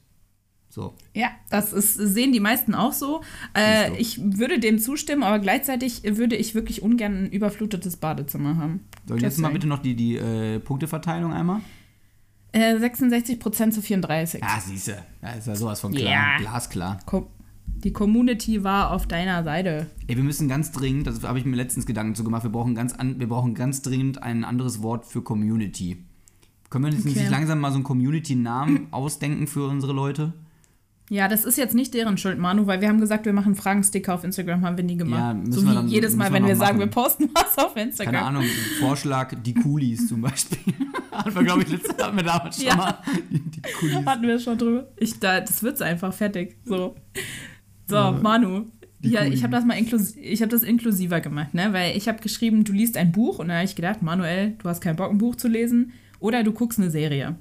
So. Ja, das ist, sehen die meisten auch so. Äh, ich würde dem zustimmen, aber gleichzeitig würde ich wirklich ungern ein überflutetes Badezimmer haben. So, jetzt mal bitte noch die, die äh, Punkteverteilung einmal. Äh, 66% zu 34. Ah, siehste. Da ist ja sowas von klar. Ja. Glasklar. Die Community war auf deiner Seite. Ey, wir müssen ganz dringend, das habe ich mir letztens Gedanken zu gemacht, wir brauchen ganz, an, wir brauchen ganz dringend ein anderes Wort für Community. Können wir uns Okay. nicht langsam mal so einen Community-Namen ausdenken für unsere Leute? Ja, das ist jetzt nicht deren Schuld, Manu, weil wir haben gesagt, wir machen Fragensticker auf Instagram, haben wir nie gemacht. Ja, so wie dann- jedes Mal, wir wenn wir sagen, machen. wir posten was auf Instagram. Keine Ahnung, Vorschlag, die Coolies zum Beispiel. hatten wir, glaube ich, letztes hatten wir damals schon Ja. mal. Die, Coolies. Hatten wir schon drüber. Ich, da, das wird's einfach fertig. So, so Manu. die Ja, ich habe das mal inklus ich hab das inklusiver gemacht, ne? Weil ich habe geschrieben, du liest ein Buch und dann habe ich gedacht, Manuel, du hast keinen Bock, ein Buch zu lesen oder du guckst eine Serie.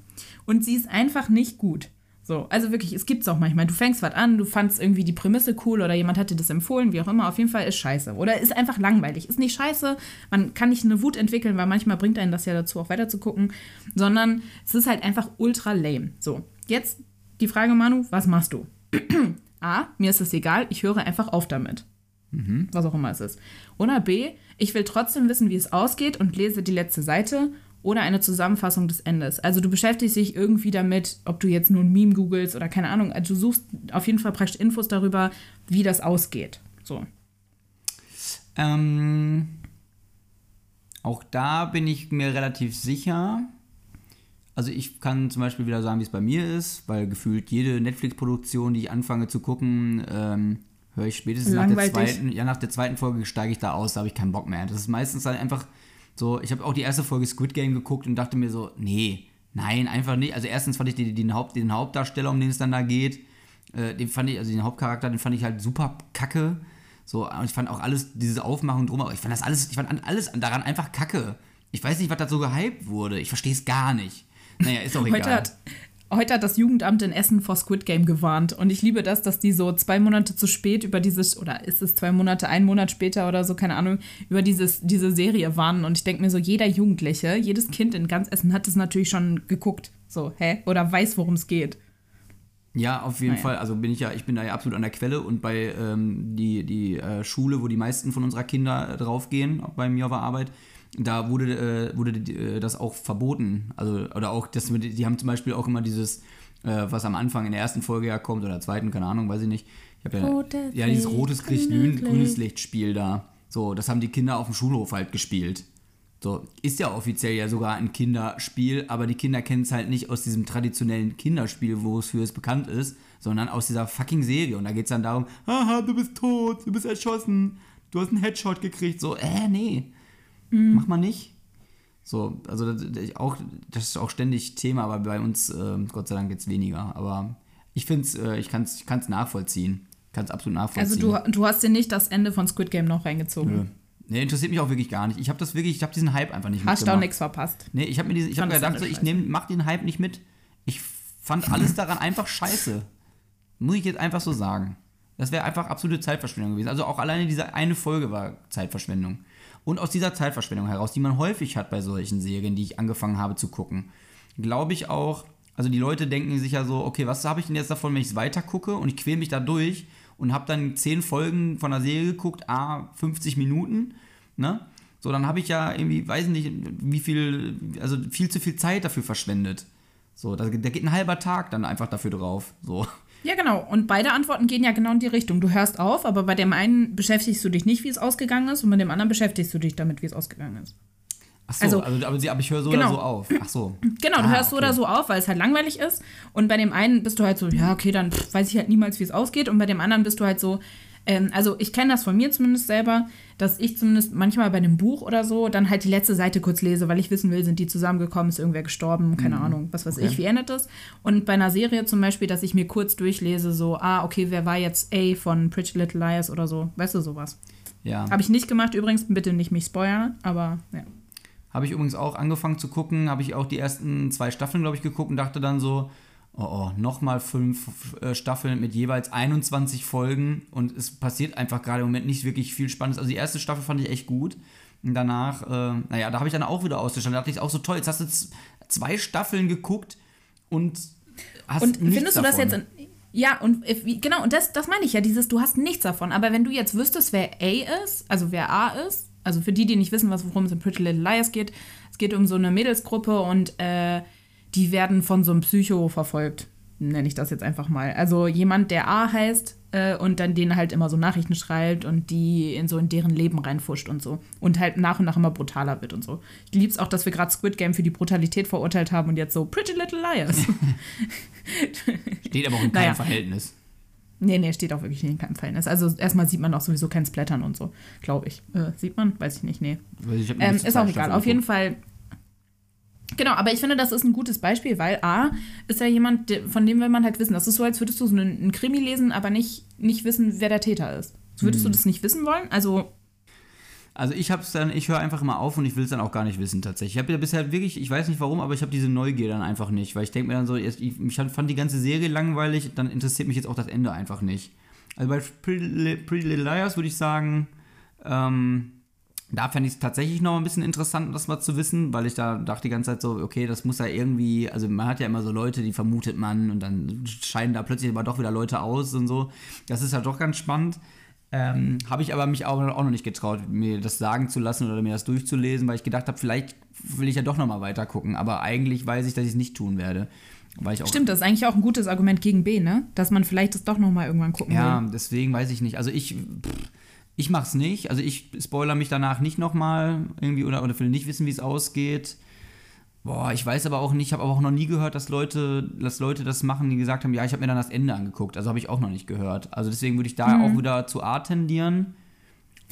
Und sie ist einfach nicht gut. So, also wirklich, es gibt's auch manchmal. Du fängst was an, du fandst irgendwie die Prämisse cool oder jemand hat dir das empfohlen, wie auch immer. Auf jeden Fall ist scheiße. Oder ist einfach langweilig. Ist nicht scheiße, man kann nicht eine Wut entwickeln, weil manchmal bringt einen das ja dazu, auch weiter zu gucken, sondern es ist halt einfach ultra lame. So, jetzt die Frage, Manu, was machst du? A, mir ist es egal, ich höre einfach auf damit. Was auch immer es ist. Oder B, ich will trotzdem wissen, wie es ausgeht und lese die letzte Seite oder eine Zusammenfassung des Endes. Also du beschäftigst dich irgendwie damit, ob du jetzt nur ein Meme googelst oder keine Ahnung. Also du suchst auf jeden Fall praktisch Infos darüber, wie das ausgeht. So. Ähm, auch da bin ich mir relativ sicher. Also ich kann zum Beispiel wieder sagen, wie es bei mir ist, weil gefühlt jede Netflix-Produktion, die ich anfange zu gucken, ähm, höre ich spätestens nach der zweiten, ja, nach der zweiten Folge steige ich da aus, da habe ich keinen Bock mehr. Das ist meistens dann einfach so, ich habe auch die erste Folge Squid Game geguckt und dachte mir so, nee, nein, einfach nicht. Also erstens fand ich den, den, Haupt, den Hauptdarsteller, um den es dann da geht, äh, den fand ich, also den Hauptcharakter, den fand ich halt super kacke. So, und ich fand auch alles, diese Aufmachung drum, aber ich fand das alles, ich fand an- alles daran einfach kacke. Ich weiß nicht, was da so gehypt wurde. Ich verstehe es gar nicht. Naja, ist auch egal. Heute hat, heute hat das Jugendamt in Essen vor Squid Game gewarnt. Und ich liebe das, dass die so zwei Monate zu spät über dieses, oder ist es zwei Monate, ein Monat später oder so, keine Ahnung, über dieses, diese Serie warnen. Und ich denke mir so, jeder Jugendliche, jedes Kind in ganz Essen hat es natürlich schon geguckt. So, hä? Oder weiß, worum es geht. Ja, auf jeden Naja. Fall. Also bin ich ja, ich bin da ja absolut an der Quelle und bei ähm, die, die äh, Schule, wo die meisten von unserer Kinder äh, draufgehen, bei mir auf der Arbeit, da wurde, äh, wurde äh, das auch verboten. Also, oder auch, das, die haben zum Beispiel auch immer dieses, äh, was am Anfang in der ersten Folge ja kommt oder der zweiten, keine Ahnung, weiß ich nicht. Ich ja, Rotes ja, dieses rotes Licht, grünes grün, grünes Lichtspiel da. So, das haben die Kinder auf dem Schulhof halt gespielt. So, ist ja offiziell ja sogar ein Kinderspiel, aber die Kinder kennen es halt nicht aus diesem traditionellen Kinderspiel, wo es für es bekannt ist, sondern aus dieser fucking Serie. Und da geht es dann darum, haha, du bist tot, du bist erschossen, du hast einen Headshot gekriegt. So, äh, nee, mach mal nicht. So, also das, das, auch, das ist auch ständig Thema, aber bei uns, äh, Gott sei Dank, jetzt weniger. Aber ich finde es, äh, ich kann es ich kann's nachvollziehen. Kann es absolut nachvollziehen. Also du, du hast dir nicht das Ende von Squid Game noch reingezogen. Nö. Nee, interessiert mich auch wirklich gar nicht. Ich habe das wirklich, ich habe diesen Hype einfach nicht Hast du auch mitgemacht. nichts verpasst. Nee, ich habe mir diese, ich habe gedacht, so, ich nehm, mach den Hype nicht mit. Ich fand alles daran einfach scheiße. Muss ich jetzt einfach so sagen. Das wäre einfach absolute Zeitverschwendung gewesen. Also auch alleine diese eine Folge war Zeitverschwendung. Und aus dieser Zeitverschwendung heraus, die man häufig hat bei solchen Serien, die ich angefangen habe zu gucken, glaube ich auch, also die Leute denken sich ja so, okay, was habe ich denn jetzt davon, wenn ich es weiter gucke und ich quäle mich da durch und habe dann zehn Folgen von der Serie geguckt, a 50 Minuten, ne? So, dann habe ich ja irgendwie, weiß nicht, wie viel, also viel zu viel Zeit dafür verschwendet. So, da, da geht ein halber Tag dann einfach dafür drauf. So. Ja, genau. Und beide Antworten gehen ja genau in die Richtung. Du hörst auf, aber bei dem einen beschäftigst du dich nicht, wie es ausgegangen ist, und bei dem anderen beschäftigst du dich damit, wie es ausgegangen ist. Ach so, Also- also, aber, aber ich höre so Genau. oder so auf. Ach so. Genau, du Ah, hörst so okay. oder so auf, weil es halt langweilig ist. Und bei dem einen bist du halt so, ja, okay, dann weiß ich halt niemals, wie es ausgeht. Und bei dem anderen bist du halt so, ähm, also ich kenne das von mir zumindest selber, dass ich zumindest manchmal bei einem Buch oder so dann halt die letzte Seite kurz lese, weil ich wissen will, sind die zusammengekommen, ist irgendwer gestorben, keine Ahnung, was weiß ich, wie endet das. Und bei einer Serie zum Beispiel, dass ich mir kurz durchlese, so, ah, okay, wer war jetzt A von Pretty Little Liars oder so, weißt du, sowas. Ja. Habe ich nicht gemacht, übrigens, bitte nicht mich spoilern, aber ja. Habe ich übrigens auch angefangen zu gucken, habe ich auch die ersten zwei Staffeln, glaube ich, geguckt und dachte dann so, oh, oh nochmal fünf äh, Staffeln mit jeweils 21 Folgen und es passiert einfach gerade im Moment nicht wirklich viel Spannendes. Also die erste Staffel fand ich echt gut. Und danach, äh, naja, da habe ich dann auch wieder ausgestanden. Da dachte ich auch so toll, jetzt hast du zwei Staffeln geguckt und hast Und nichts findest du das davon. jetzt in, ja, und genau, und das, das meine ich ja, dieses, du hast nichts davon. Aber wenn du jetzt wüsstest, wer A ist, also wer A ist, also für die, die nicht wissen, was, worum es in Pretty Little Liars geht, es geht um so eine Mädelsgruppe und äh, die werden von so einem Psycho verfolgt, nenne ich das jetzt einfach mal. Also jemand, der A heißt äh, und dann denen halt immer so Nachrichten schreibt und die in so in deren Leben reinfuscht und so. Und halt nach und nach immer brutaler wird und so. Ich liebe es auch, dass wir gerade Squid Game für die Brutalität verurteilt haben und jetzt so Pretty Little Liars. Steht aber auch in keinem Naja. Verhältnis. Nee, nee, steht auch wirklich nicht in keinem Verhältnis. Also erstmal sieht man auch sowieso kein Splattern und so, glaube ich. Äh, sieht man? Weiß ich nicht, nee. Ich Ähm, ist auch egal. Auf jeden. Fall. Genau, aber ich finde, das ist ein gutes Beispiel, weil A ist ja jemand, von dem will man halt wissen. Das ist so, als würdest du so einen, einen Krimi lesen, aber nicht, nicht wissen, wer der Täter ist. So Würdest Hm. du das nicht wissen wollen? Also, Also ich hab's dann, ich höre einfach immer auf und ich will es dann auch gar nicht wissen tatsächlich. Ich habe ja bisher wirklich, ich weiß nicht warum, aber ich habe diese Neugier dann einfach nicht, weil ich denke mir dann so, ich, ich fand die ganze Serie langweilig, dann interessiert mich jetzt auch das Ende einfach nicht. Also bei Pretty Little Liars würde ich sagen, ähm, da fände ich es tatsächlich noch ein bisschen interessant, das mal zu wissen, weil ich da dachte die ganze Zeit so, okay, das muss ja irgendwie, also man hat ja immer so Leute, die vermutet man und dann scheiden da plötzlich aber doch wieder Leute aus und so. Das ist halt doch ganz spannend. Ähm, habe ich aber mich auch, auch noch nicht getraut, mir das sagen zu lassen oder mir das durchzulesen, weil ich gedacht habe, vielleicht will ich ja doch noch mal weiter gucken. Aber eigentlich weiß ich, dass ich es nicht tun werde. Weil ich auch, stimmt, das ist eigentlich auch ein gutes Argument gegen B, ne? Dass man vielleicht das doch noch mal irgendwann gucken Ja, will. deswegen weiß ich nicht. Also ich, pff, ich mach's nicht. Also ich spoiler mich danach nicht nochmal irgendwie oder, oder will nicht wissen, wie es ausgeht. Boah, ich weiß aber auch nicht, ich habe aber auch noch nie gehört, dass Leute, dass Leute das machen, die gesagt haben, ja, ich habe mir dann das Ende angeguckt. Also habe ich auch noch nicht gehört. Also deswegen würde ich da auch wieder zu A tendieren.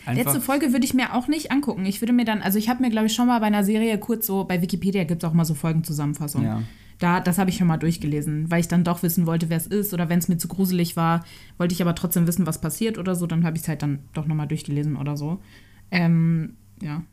Einfach, Letzte Folge würde ich mir auch nicht angucken. Ich würde mir dann, also ich habe mir, glaube ich, schon mal bei einer Serie kurz so, bei Wikipedia gibt es auch mal so Folgenzusammenfassungen. Ja. Da, das habe ich schon mal durchgelesen, weil ich dann doch wissen wollte, wer es ist. Oder wenn es mir zu gruselig war, wollte ich aber trotzdem wissen, was passiert oder so, dann habe ich es halt dann doch nochmal durchgelesen oder so. Ähm, ja.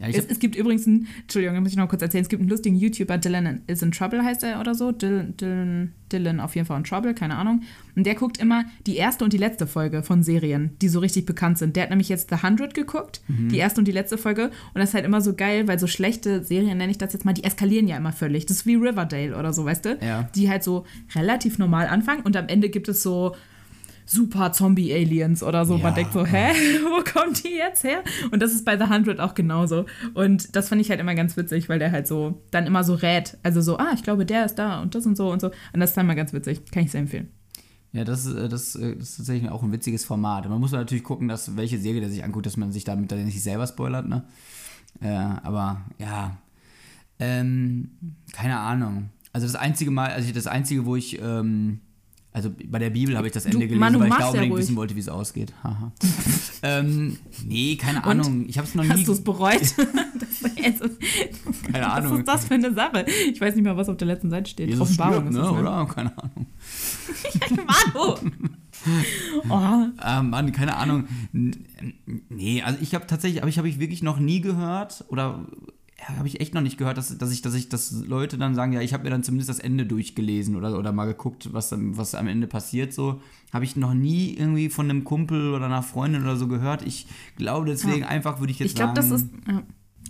Ja, es, es gibt übrigens einen, Entschuldigung, da muss ich noch kurz erzählen, es gibt einen lustigen YouTuber, Dylan is in Trouble heißt er oder so. Dylan, Dylan, Dylan auf jeden Fall in Trouble, keine Ahnung. Und der guckt immer die erste und die letzte Folge von Serien, die so richtig bekannt sind. Der hat nämlich jetzt The 100 geguckt, Mhm. die erste und die letzte Folge. Und das ist halt immer so geil, weil so schlechte Serien, nenne ich das jetzt mal, die eskalieren ja immer völlig. Das ist wie Riverdale oder so, weißt du? Ja. Die halt so relativ normal anfangen und am Ende gibt es so super Zombie-Aliens oder so. Ja. Man denkt so, hä, wo kommen die jetzt her? Und das ist bei The 100 auch genauso. Und das fand ich halt immer ganz witzig, weil der halt so dann immer so rät. Also so, ah, ich glaube, der ist da und das und so und so. Und das ist dann mal ganz witzig. Kann ich sehr empfehlen. Ja, das, ist, äh, das, äh, das ist tatsächlich auch ein witziges Format. Man muss natürlich gucken, dass welche Serie der sich anguckt, dass man sich damit dann nicht selber spoilert, ne? Äh, aber ja. Ähm, keine Ahnung. Also das einzige Mal, also das einzige, wo ich, ähm, also bei der Bibel habe ich das Ende gelesen, Manu, weil ich da ja unbedingt ruhig. wissen wollte, wie es ausgeht. Haha. ähm, nee, keine Ahnung. Ich habe es noch nie. Hast du es bereut? Keine was Ahnung. ist das für eine Sache? Ich weiß nicht mal, was auf der letzten Seite steht. Jesus Offenbarung stirbt, ist ne? es, ne? Oder? Keine Ahnung. Manu! Oh, Ah, Mann, keine Ahnung. Nee, also ich habe tatsächlich, aber ich habe ich wirklich noch nie gehört oder ja, habe ich echt noch nicht gehört, dass, dass ich, dass ich, dass Leute dann sagen, ja, ich habe mir dann zumindest das Ende durchgelesen oder, oder mal geguckt, was, dann- was am Ende passiert. So habe ich noch nie irgendwie von einem Kumpel oder einer Freundin oder so gehört. Ich glaube deswegen einfach würde ich jetzt ich glaube, das sagen, ist. Ja.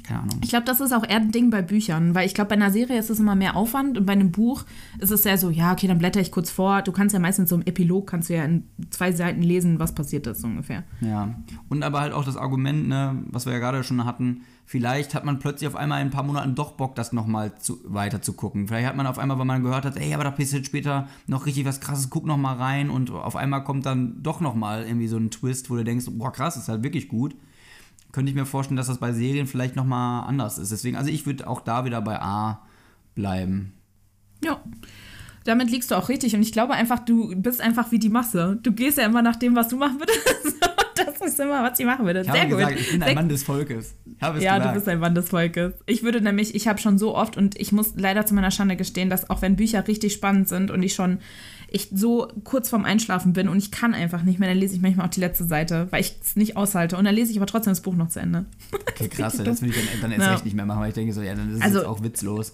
Keine Ahnung. Ich glaube, das ist auch eher ein Ding bei Büchern, weil ich glaube, bei einer Serie ist es immer mehr Aufwand und bei einem Buch ist es ja so, ja, okay, dann blätter ich kurz vor. Du kannst ja meistens so im Epilog, kannst du ja in zwei Seiten lesen, was passiert ist so ungefähr. Ja, und aber halt auch das Argument, ne, was wir ja gerade schon hatten, vielleicht hat man plötzlich auf einmal in ein paar Monaten doch Bock, das nochmal weiter zu gucken. Vielleicht hat man auf einmal, weil man gehört hat, ey, aber da passiert später noch richtig was krasses, guck nochmal rein und auf einmal kommt dann doch nochmal irgendwie so ein Twist, wo du denkst, boah, krass, ist halt wirklich gut. Könnte ich mir vorstellen, dass das bei Serien vielleicht nochmal anders ist. Deswegen, also ich würde auch da wieder bei A bleiben. Ja. Damit liegst du auch richtig und ich glaube einfach, du bist einfach wie die Masse. Du gehst ja immer nach dem, was du machen würdest. das ist immer, was ich machen würde. Ich Sehr gut. gesagt, ich bin ein Mann des Volkes. Ja, gesagt. du bist ein Mann des Volkes. Ich würde nämlich, ich habe schon so oft und ich muss leider zu meiner Schande gestehen, dass auch wenn Bücher richtig spannend sind und ich schon ich so kurz vorm Einschlafen bin und ich kann einfach nicht mehr, dann lese ich manchmal auch die letzte Seite, weil ich es nicht aushalte. Und dann lese ich aber trotzdem das Buch noch zu Ende. Okay, krass, das will ich dann, dann erst Ja. recht nicht mehr machen, weil ich denke so, ja, dann ist es Also- auch witzlos.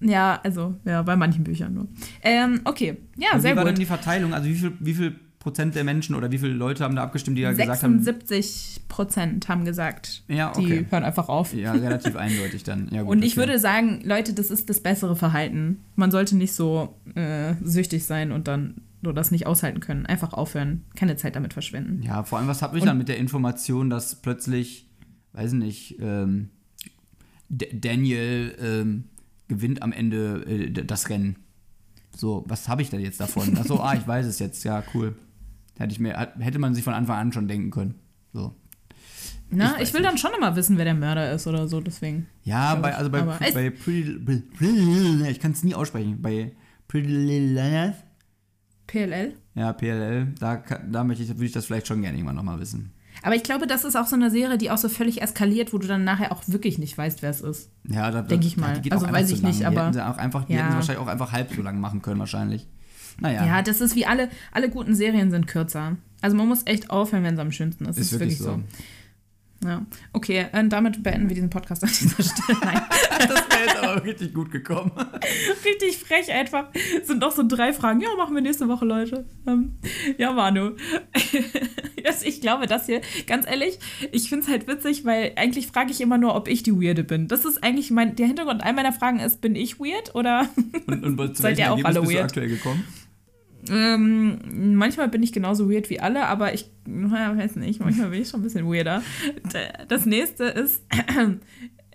Ja, also, ja, bei manchen Büchern nur. Ähm, okay, ja, Und sehr wie war denn gut. die Verteilung? Also wie viel, wie viel Prozent der Menschen oder wie viele Leute haben da abgestimmt, die da gesagt haben? 76 Prozent haben gesagt, Ja, okay. die hören einfach auf. Ja, relativ eindeutig dann. Ja, gut, Und ich würde sagen, Leute, das ist das bessere Verhalten. Man sollte nicht so äh, süchtig sein und dann so das nicht aushalten können. Einfach aufhören, keine Zeit damit verschwenden. Ja, vor allem, was habe ich Und- dann mit der Information, dass plötzlich, weiß nicht, ähm, Daniel ähm, gewinnt am Ende äh, das Rennen. So, was habe ich denn jetzt davon? Achso, ah, ich weiß es jetzt. Ja, cool. Hätte, ich mir, hätte man sich von Anfang an schon denken können. So. Na, Ich ich, will dann schon immer wissen, wer der Mörder ist oder so, deswegen. Ja, bei, also bei, es- bei Pretty, Pretty, ich kann es nie aussprechen. Bei Pretty Little PLL? ja, PLL, da, da möchte ich, würde ich das vielleicht schon gerne irgendwann nochmal wissen. Aber ich glaube, das ist auch so eine Serie, die auch so völlig eskaliert, wo du dann nachher auch wirklich nicht weißt, wer es ist. Ja, da, Denk ich ja, mal. die geht Also weiß ich lang. nicht, die aber- hätten sie auch einfach, die Ja. hätten sie wahrscheinlich auch einfach halb so lang machen können, wahrscheinlich. Naja. Ja, das ist wie alle, alle guten Serien sind kürzer. Also man muss echt aufhören, wenn es am schönsten ist. Das ist wirklich so. Ja. Okay, äh, damit beenden wir diesen Podcast an dieser Stelle. Nein. das wäre jetzt aber richtig gut gekommen. Richtig frech einfach. Sind noch so drei Fragen. Ja, machen wir nächste Woche, Leute. Ähm, ja, Manu. Das- ich glaube, das hier, ganz ehrlich, ich finde es halt witzig, weil eigentlich frage ich immer nur, ob ich die Weirde bin. Das ist eigentlich mein, der Hintergrund all meiner Fragen ist, bin ich weird oder Und, und Seid ihr auch Ergebnis alle bist du weird? aktuell gekommen? Ähm, manchmal bin ich genauso weird wie alle, aber ich naja, weiß nicht, manchmal bin ich schon ein bisschen weirder. Das nächste ist,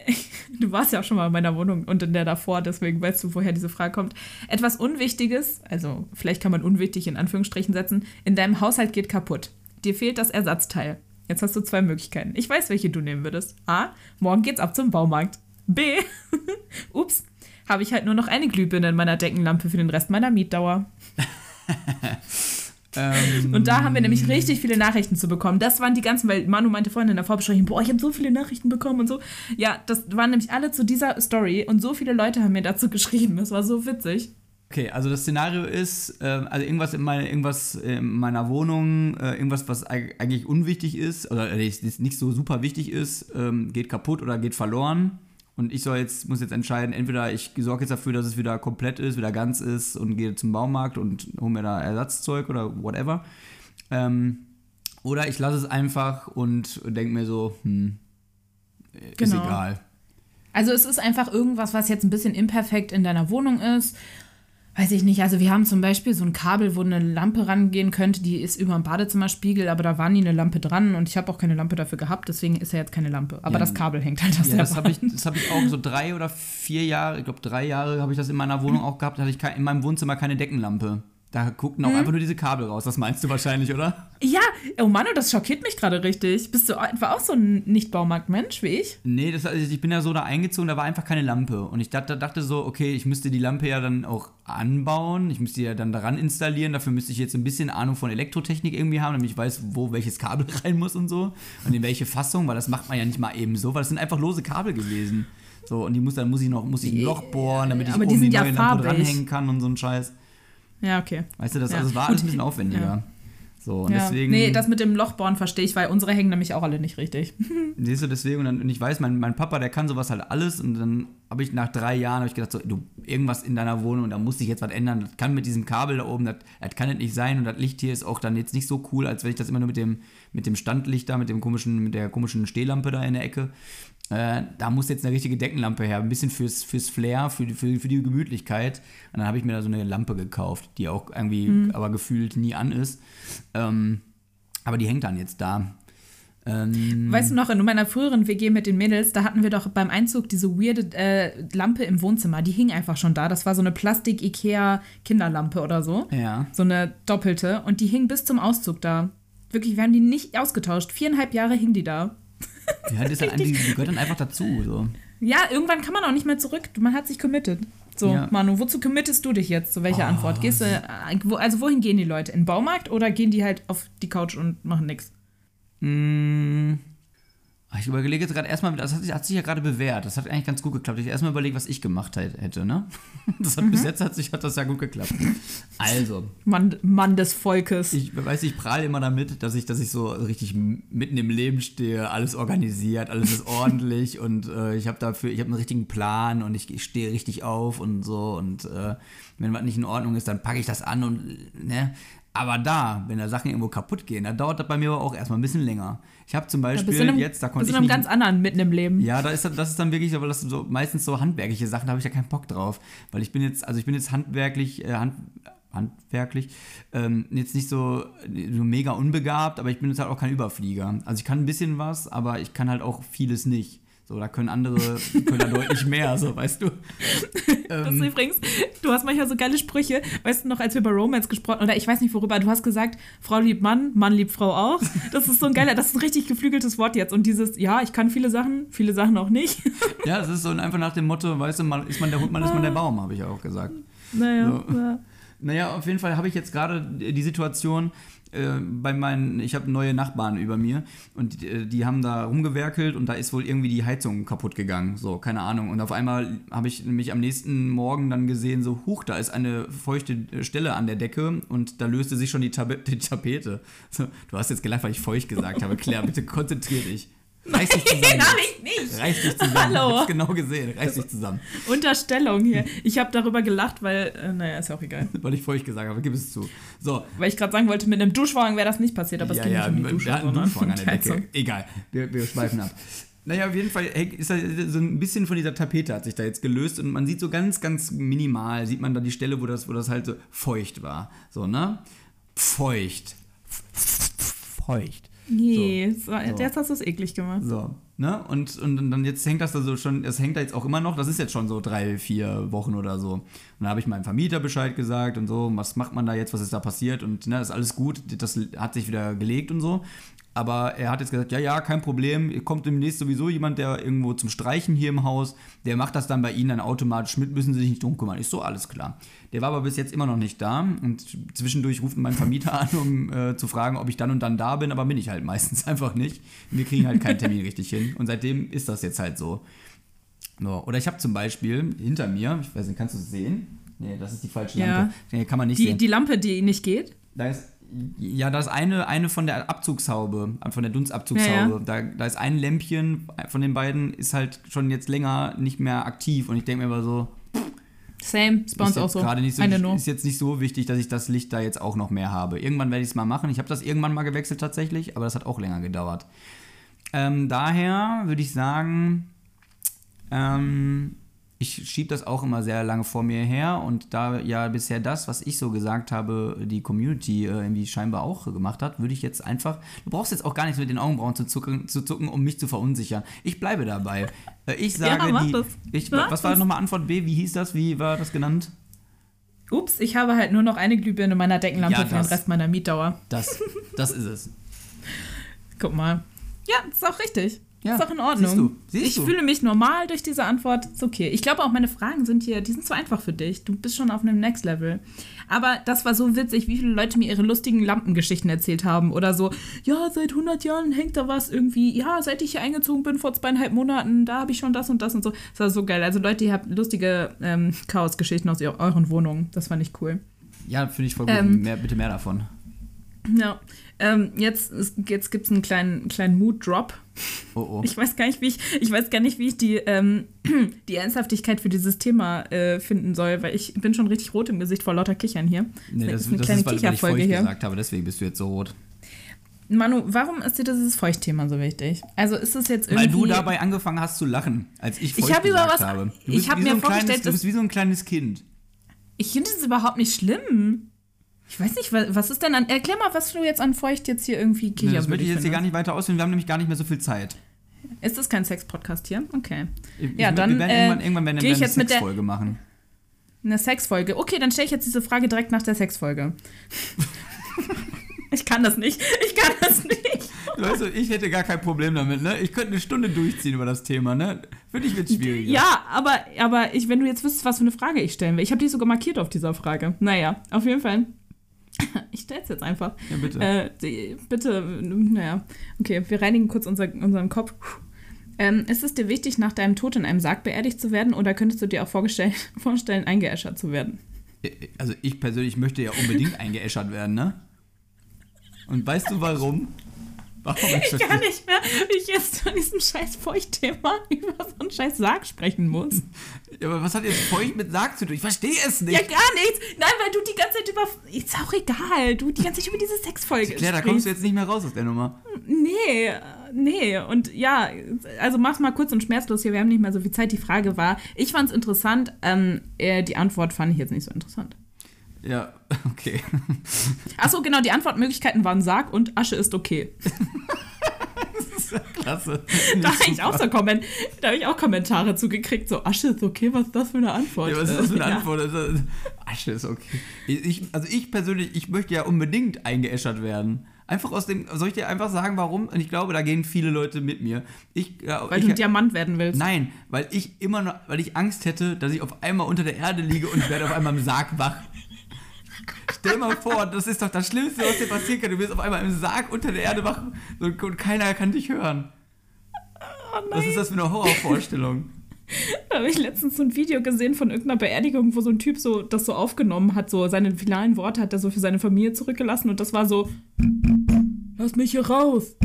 du warst ja auch schon mal in meiner Wohnung und in der davor, deswegen weißt du, woher diese Frage kommt. Etwas Unwichtiges, also vielleicht kann man unwichtig in Anführungsstrichen setzen, in deinem Haushalt geht kaputt. Dir fehlt das Ersatzteil. Jetzt hast du zwei Möglichkeiten. Ich weiß, welche du nehmen würdest. A. Morgen geht's ab zum Baumarkt. B. Ups. Habe ich halt nur noch eine Glühbirne in meiner Deckenlampe für den Rest meiner Mietdauer. Ähm, Und da haben wir nämlich richtig viele Nachrichten zu bekommen. Das waren die ganzen, weil Manu meinte vorhin in der Vorbesprechung, boah, ich habe so viele Nachrichten bekommen und so. Ja, das waren nämlich alle zu dieser Story und so viele Leute haben mir dazu geschrieben. Das war so witzig. Okay, also das Szenario ist, äh, also irgendwas in, meine, irgendwas in meiner Wohnung, äh, irgendwas, was eigentlich unwichtig ist, oder äh, nicht so super wichtig ist, ähm, geht kaputt oder geht verloren. Und ich soll jetzt, muss jetzt entscheiden, entweder ich sorge jetzt dafür, dass es wieder komplett ist, wieder ganz ist und gehe zum Baumarkt und hole mir da Ersatzzeug oder whatever. Ähm, oder ich lasse es einfach und denke mir so, hm, ist genau. egal. Also es ist einfach irgendwas, was jetzt ein bisschen imperfekt in deiner Wohnung ist. Weiß ich nicht. Also wir haben zum Beispiel so ein Kabel, wo eine Lampe rangehen könnte, die ist über dem Badezimmerspiegel, aber da war nie eine Lampe dran und ich habe auch keine Lampe dafür gehabt, deswegen ist ja jetzt keine Lampe. Aber ja, das Kabel hängt halt aus ja, das habe ich, hab ich auch so drei oder vier Jahre, ich glaube drei Jahre habe ich das in meiner Wohnung auch gehabt, da hatte ich in meinem Wohnzimmer keine Deckenlampe. Da guckten auch hm. einfach nur diese Kabel raus. Das meinst du wahrscheinlich, oder? Ja, oh Mann, das schockiert mich gerade richtig. Bist du etwa auch so ein Nicht-Baumarkt-Mensch wie ich? Nee, das, also ich bin ja so da eingezogen, da war einfach keine Lampe. Und ich dachte, dachte so, okay, ich müsste die Lampe ja dann auch anbauen. Ich müsste die ja dann daran installieren. Dafür müsste ich jetzt ein bisschen Ahnung von Elektrotechnik irgendwie haben, damit ich weiß, wo welches Kabel rein muss und so. Und in welche Fassung, weil das macht man ja nicht mal eben so, weil das sind einfach lose Kabel gewesen. So, und die muss, dann muss ich noch muss ich ein Loch bohren, damit ich oben die, die neue ja Lampe dranhängen kann und so ein Scheiß. Ja, okay. Weißt du, das, ja. also, war alles ein bisschen aufwendiger. Ja. So, und ja. deswegen. Nee, das mit dem Lochbohren verstehe ich, weil unsere hängen nämlich auch alle nicht richtig. Siehst du, deswegen, und, dann, und ich weiß, mein, mein Papa, der kann sowas halt alles. Und dann habe ich nach drei Jahren ich gedacht, so, du, irgendwas in deiner Wohnung, da muss sich jetzt was ändern. Das kann mit diesem Kabel da oben, das, das kann das nicht sein. Und das Licht hier ist auch dann jetzt nicht so cool, als wenn ich das immer nur mit dem, mit dem Standlicht da, mit dem komischen, mit der komischen Stehlampe da in der Ecke. Äh, da muss jetzt eine richtige Deckenlampe her, ein bisschen fürs, fürs Flair, für, für, für die Gemütlichkeit. Und dann habe ich mir da so eine Lampe gekauft, die auch irgendwie mhm. aber gefühlt nie an ist. Ähm, aber die hängt dann jetzt da. Ähm, weißt du noch, in meiner früheren WG mit den Mädels, da hatten wir doch beim Einzug diese weirde äh, Lampe im Wohnzimmer. Die hing einfach schon da. Das war so eine Plastik-Ikea-Kinderlampe oder so. Ja. So eine doppelte. Und die hing bis zum Auszug da. Wirklich, wir haben die nicht ausgetauscht. Viereinhalb Jahre hing die da. Ja, das halt die, die gehört dann einfach dazu. So. Ja, irgendwann kann man auch nicht mehr zurück. Man hat sich committed. So, ja. Manu, wozu committest du dich jetzt? So, welche oh, Antwort? Gehst du, äh, also wohin gehen die Leute? In den Baumarkt oder gehen die halt auf die Couch und machen nichts? Mmh. Ich überlege jetzt gerade erstmal, das hat sich, hat sich ja gerade bewährt. Das hat eigentlich ganz gut geklappt. Ich erstmal überlegt, was ich gemacht hätte, ne? Das hat, mhm. Bis jetzt hat, sich, hat das ja gut geklappt. Also. Mann, Mann des Volkes. Ich weiß, ich prahle immer damit, dass ich, dass ich so richtig mitten im Leben stehe, alles organisiert, alles ist ordentlich und äh, ich habe dafür, ich habe einen richtigen Plan und ich, ich stehe richtig auf und so und äh, wenn was nicht in Ordnung ist, dann packe ich das an und ne, aber da, wenn da Sachen irgendwo kaputt gehen, da dauert das bei mir aber auch erstmal ein bisschen länger. Ich habe zum Beispiel einem, jetzt, da konnte ich. in einem ganz anderen mitten im Leben. Ja, da ist, das ist dann wirklich, aber das sind so meistens so handwerkliche Sachen, da habe ich ja keinen Bock drauf. Weil ich bin jetzt, also ich bin jetzt handwerklich, äh, hand, handwerklich, ähm, jetzt nicht so, so mega unbegabt, aber ich bin jetzt halt auch kein Überflieger. Also ich kann ein bisschen was, aber ich kann halt auch vieles nicht. So, da können andere können da deutlich mehr, so weißt du. Das ist ähm, übrigens, du hast manchmal so geile Sprüche, weißt du noch, als wir über Romance gesprochen oder ich weiß nicht worüber, du hast gesagt, Frau liebt Mann, Mann liebt Frau auch. Das ist so ein geiler, das ist ein richtig geflügeltes Wort jetzt. Und dieses, ja, ich kann viele Sachen, viele Sachen auch nicht. Ja, es ist so einfach nach dem Motto, weißt du, man, ist man der Hund, man ist man der Baum, habe ich ja auch gesagt. Naja. So. Ja. Naja, auf jeden Fall habe ich jetzt gerade die Situation, äh, bei meinen, ich habe neue Nachbarn über mir und die, äh, die, haben da rumgewerkelt und da ist wohl irgendwie die Heizung kaputt gegangen. So, keine Ahnung. Und auf einmal habe ich mich am nächsten Morgen dann gesehen, so, huch, da ist eine feuchte Stelle an der Decke und da löste sich schon die, Tab die Tapete. So, du hast jetzt gelacht, weil ich feucht gesagt habe. Claire, bitte konzentrier dich. Reiß dich zusammen. Nein, ich nicht. Reiß dich zusammen. Hallo. Ich hab's genau gesehen. Reiß dich zusammen. Unterstellung hier. Ich habe darüber gelacht, weil, äh, naja, ist ja auch egal. weil ich feucht gesagt habe, gib es zu. So. Weil ich gerade sagen wollte, mit einem Duschwagen wäre das nicht passiert, aber es ja, ging ja, nicht um die Dusche. Ja, einen Duschwagen an der Decke. Egal. Wir, wir schweifen ab. Naja, auf jeden Fall ist da so ein bisschen von dieser Tapete hat sich da jetzt gelöst und man sieht so ganz, ganz minimal, sieht man da die Stelle, wo das, wo das halt so feucht war. So, ne? Feucht. Feucht. Nee, so. so. jetzt hast du es eklig gemacht. So, ne? Und, und dann jetzt hängt das da so schon, es hängt da jetzt auch immer noch, das ist jetzt schon so drei, vier Wochen oder so. Und dann habe ich meinem Vermieter Bescheid gesagt und so, was macht man da jetzt, was ist da passiert und ne, ist alles gut, das hat sich wieder gelegt und so. Aber er hat jetzt gesagt, ja, ja, kein Problem, kommt demnächst sowieso jemand, der irgendwo zum Streichen hier im Haus, der macht das dann bei Ihnen dann automatisch mit, müssen Sie sich nicht drum kümmern. Ist so, alles klar. Der war aber bis jetzt immer noch nicht da und zwischendurch ruft mein Vermieter an, um äh, zu fragen, ob ich dann und dann da bin, aber bin ich halt meistens einfach nicht. Wir kriegen halt keinen Termin richtig hin und seitdem ist das jetzt halt so. so. Oder ich habe zum Beispiel hinter mir, ich weiß nicht, kannst du es sehen? Nee, das ist die falsche Ja. Lampe. Nee, kann man nicht Die, sehen. die Lampe, die nicht geht? Da ist, ja, da ist eine, eine von der Abzugshaube, von der Dunstabzugshaube. Ja, Da, da ist ein Lämpchen von den beiden, ist halt schon jetzt länger nicht mehr aktiv. Und ich denke mir immer so, Same, ist bei uns auch so. nicht so, ist jetzt nicht so wichtig, dass ich das Licht da jetzt auch noch mehr habe. Irgendwann werde ich es mal machen. Ich habe das irgendwann mal gewechselt tatsächlich, aber das hat auch länger gedauert. Ähm, daher würde ich sagen, ähm, ich schiebe das auch immer sehr lange vor mir her und da ja bisher das, was ich so gesagt habe, die Community äh, irgendwie scheinbar auch gemacht hat, würde ich jetzt einfach, du brauchst jetzt auch gar nichts mit den Augenbrauen zu zucken, zu zucken um mich zu verunsichern. Ich bleibe dabei. Äh, ich sage, Ja, mach die, das. ich, was war nochmal Antwort B? Wie hieß das? Wie war das genannt? Ups, ich habe halt nur noch eine Glühbirne in meiner Deckenlampe Ja, für den. Rest meiner Mietdauer. Das, das ist es. Guck mal. Ja, ist auch richtig. Ja, ist auch in Ordnung. siehst du, siehst ich du. fühle mich normal durch diese Antwort. Ist okay. Ich glaube auch, meine Fragen sind hier, die sind zu einfach für dich. Du bist schon auf einem Next Level. Aber das war so witzig, wie viele Leute mir ihre lustigen Lampengeschichten erzählt haben. Oder so, ja, seit 100 Jahren hängt da was irgendwie. Ja, seit ich hier eingezogen bin, vor zweieinhalb Monaten, da habe ich schon das und das und so. Das war so geil. Also Leute, ihr habt lustige ähm, Chaos-Geschichten aus eu- euren Wohnungen. Das fand ich cool. Ja, finde ich voll gut. Ähm, mehr, bitte mehr davon. Ja, ähm, jetzt, jetzt gibt es einen kleinen, kleinen Mood-Drop. Oh, oh. Ich weiß gar nicht, wie ich, ich weiß gar nicht, wie ich die, ähm, die Ernsthaftigkeit für dieses Thema äh, finden soll, weil ich bin schon richtig rot im Gesicht vor lauter Kichern hier. nee, das, ist eine das kleine ist, weil, weil ich Kicherfolge hier. gesagt habe, deswegen bist du jetzt so rot. Manu, warum ist dir dieses Feuchtthema so wichtig? Also ist es jetzt irgendwie. Weil du dabei angefangen hast zu lachen, als ich feucht habe über gesagt was- habe. Du ich habe mir so vorgestellt, kleines, Du bist wie so ein kleines Kind. Ich finde es überhaupt nicht schlimm. Ich weiß nicht, wa- was ist denn an. Erklär mal, was du jetzt an Feucht jetzt hier irgendwie Nee, das würde ich jetzt hier gar nicht weiter ausführen. Wir haben nämlich gar nicht mehr so viel Zeit. Ist das kein Sex-Podcast hier? Okay. Ich- Ja, ich- dann, wir werden äh, irgendwann, irgendwann werden ich eine jetzt mit der- Sexfolge machen. Eine Sexfolge. Okay, dann stelle ich jetzt diese Frage direkt nach der Sexfolge. ich kann das nicht. Ich kann das nicht. Weißt du, ich hätte gar kein Problem damit, ne? Ich könnte eine Stunde durchziehen über das Thema, ne? Für dich wird schwieriger. Ja, aber, aber ich, wenn du jetzt wüsstest, was für eine Frage ich stellen will. Ich habe die sogar markiert auf dieser Frage. Naja, auf jeden Fall. Ich stelle es jetzt einfach. Ja, bitte. Äh, die, bitte, naja. Okay, wir reinigen kurz unser, unseren Kopf. Ähm, ist es dir wichtig, nach deinem Tod in einem Sarg beerdigt zu werden oder könntest du dir auch vorstellen, eingeäschert zu werden? Also ich persönlich möchte ja unbedingt eingeäschert werden, ne? Und weißt du warum? Ich kann nicht mehr, wie ich jetzt von diesem scheiß Feuchtthema über so einen scheiß Sarg sprechen muss. Ja, aber was hat jetzt feucht mit Sarg zu tun? Ich verstehe es nicht. Ja, gar nichts. Nein, weil du die ganze Zeit über. Ist auch egal. Du die ganze Zeit über diese Sexfolge Claire, da kommst du jetzt nicht mehr raus aus der Nummer. Nee, äh, nee. Und ja, also mach's mal kurz und schmerzlos hier. Wir haben nicht mehr so viel Zeit. Die Frage war, ich fand's interessant. Ähm, äh, die Antwort fand ich jetzt nicht so interessant. Ja, okay. Achso, genau, die Antwortmöglichkeiten waren Sarg und Asche ist okay. Klasse. Da habe ich, auch so Komment da hab ich auch Kommentare zugekriegt. So, Asche ist okay, was ist das für eine Antwort? Ja, was ist das für eine Äh, ja. Antwort? Das ist- Asche ist okay. Ich, also ich persönlich, ich möchte ja unbedingt eingeäschert werden. Einfach aus dem, soll ich dir einfach sagen, warum? Und ich glaube, da gehen viele Leute mit mir. Ich, ja, Weil ich, du ein Diamant werden willst. Nein, weil ich immer noch, weil ich Angst hätte, dass ich auf einmal unter der Erde liege und werde auf einmal im Sarg wach. Stell mal vor, das ist doch das Schlimmste, was dir passieren kann. Du wirst auf einmal im Sarg unter der Erde wach und, keiner kann dich hören. Oh. Was ist das für eine Horrorvorstellung? Da habe ich letztens so ein Video gesehen von irgendeiner Beerdigung, wo so ein Typ so das so aufgenommen hat, so seine finalen Worte hat er so für seine Familie zurückgelassen und das war so, lass mich hier raus.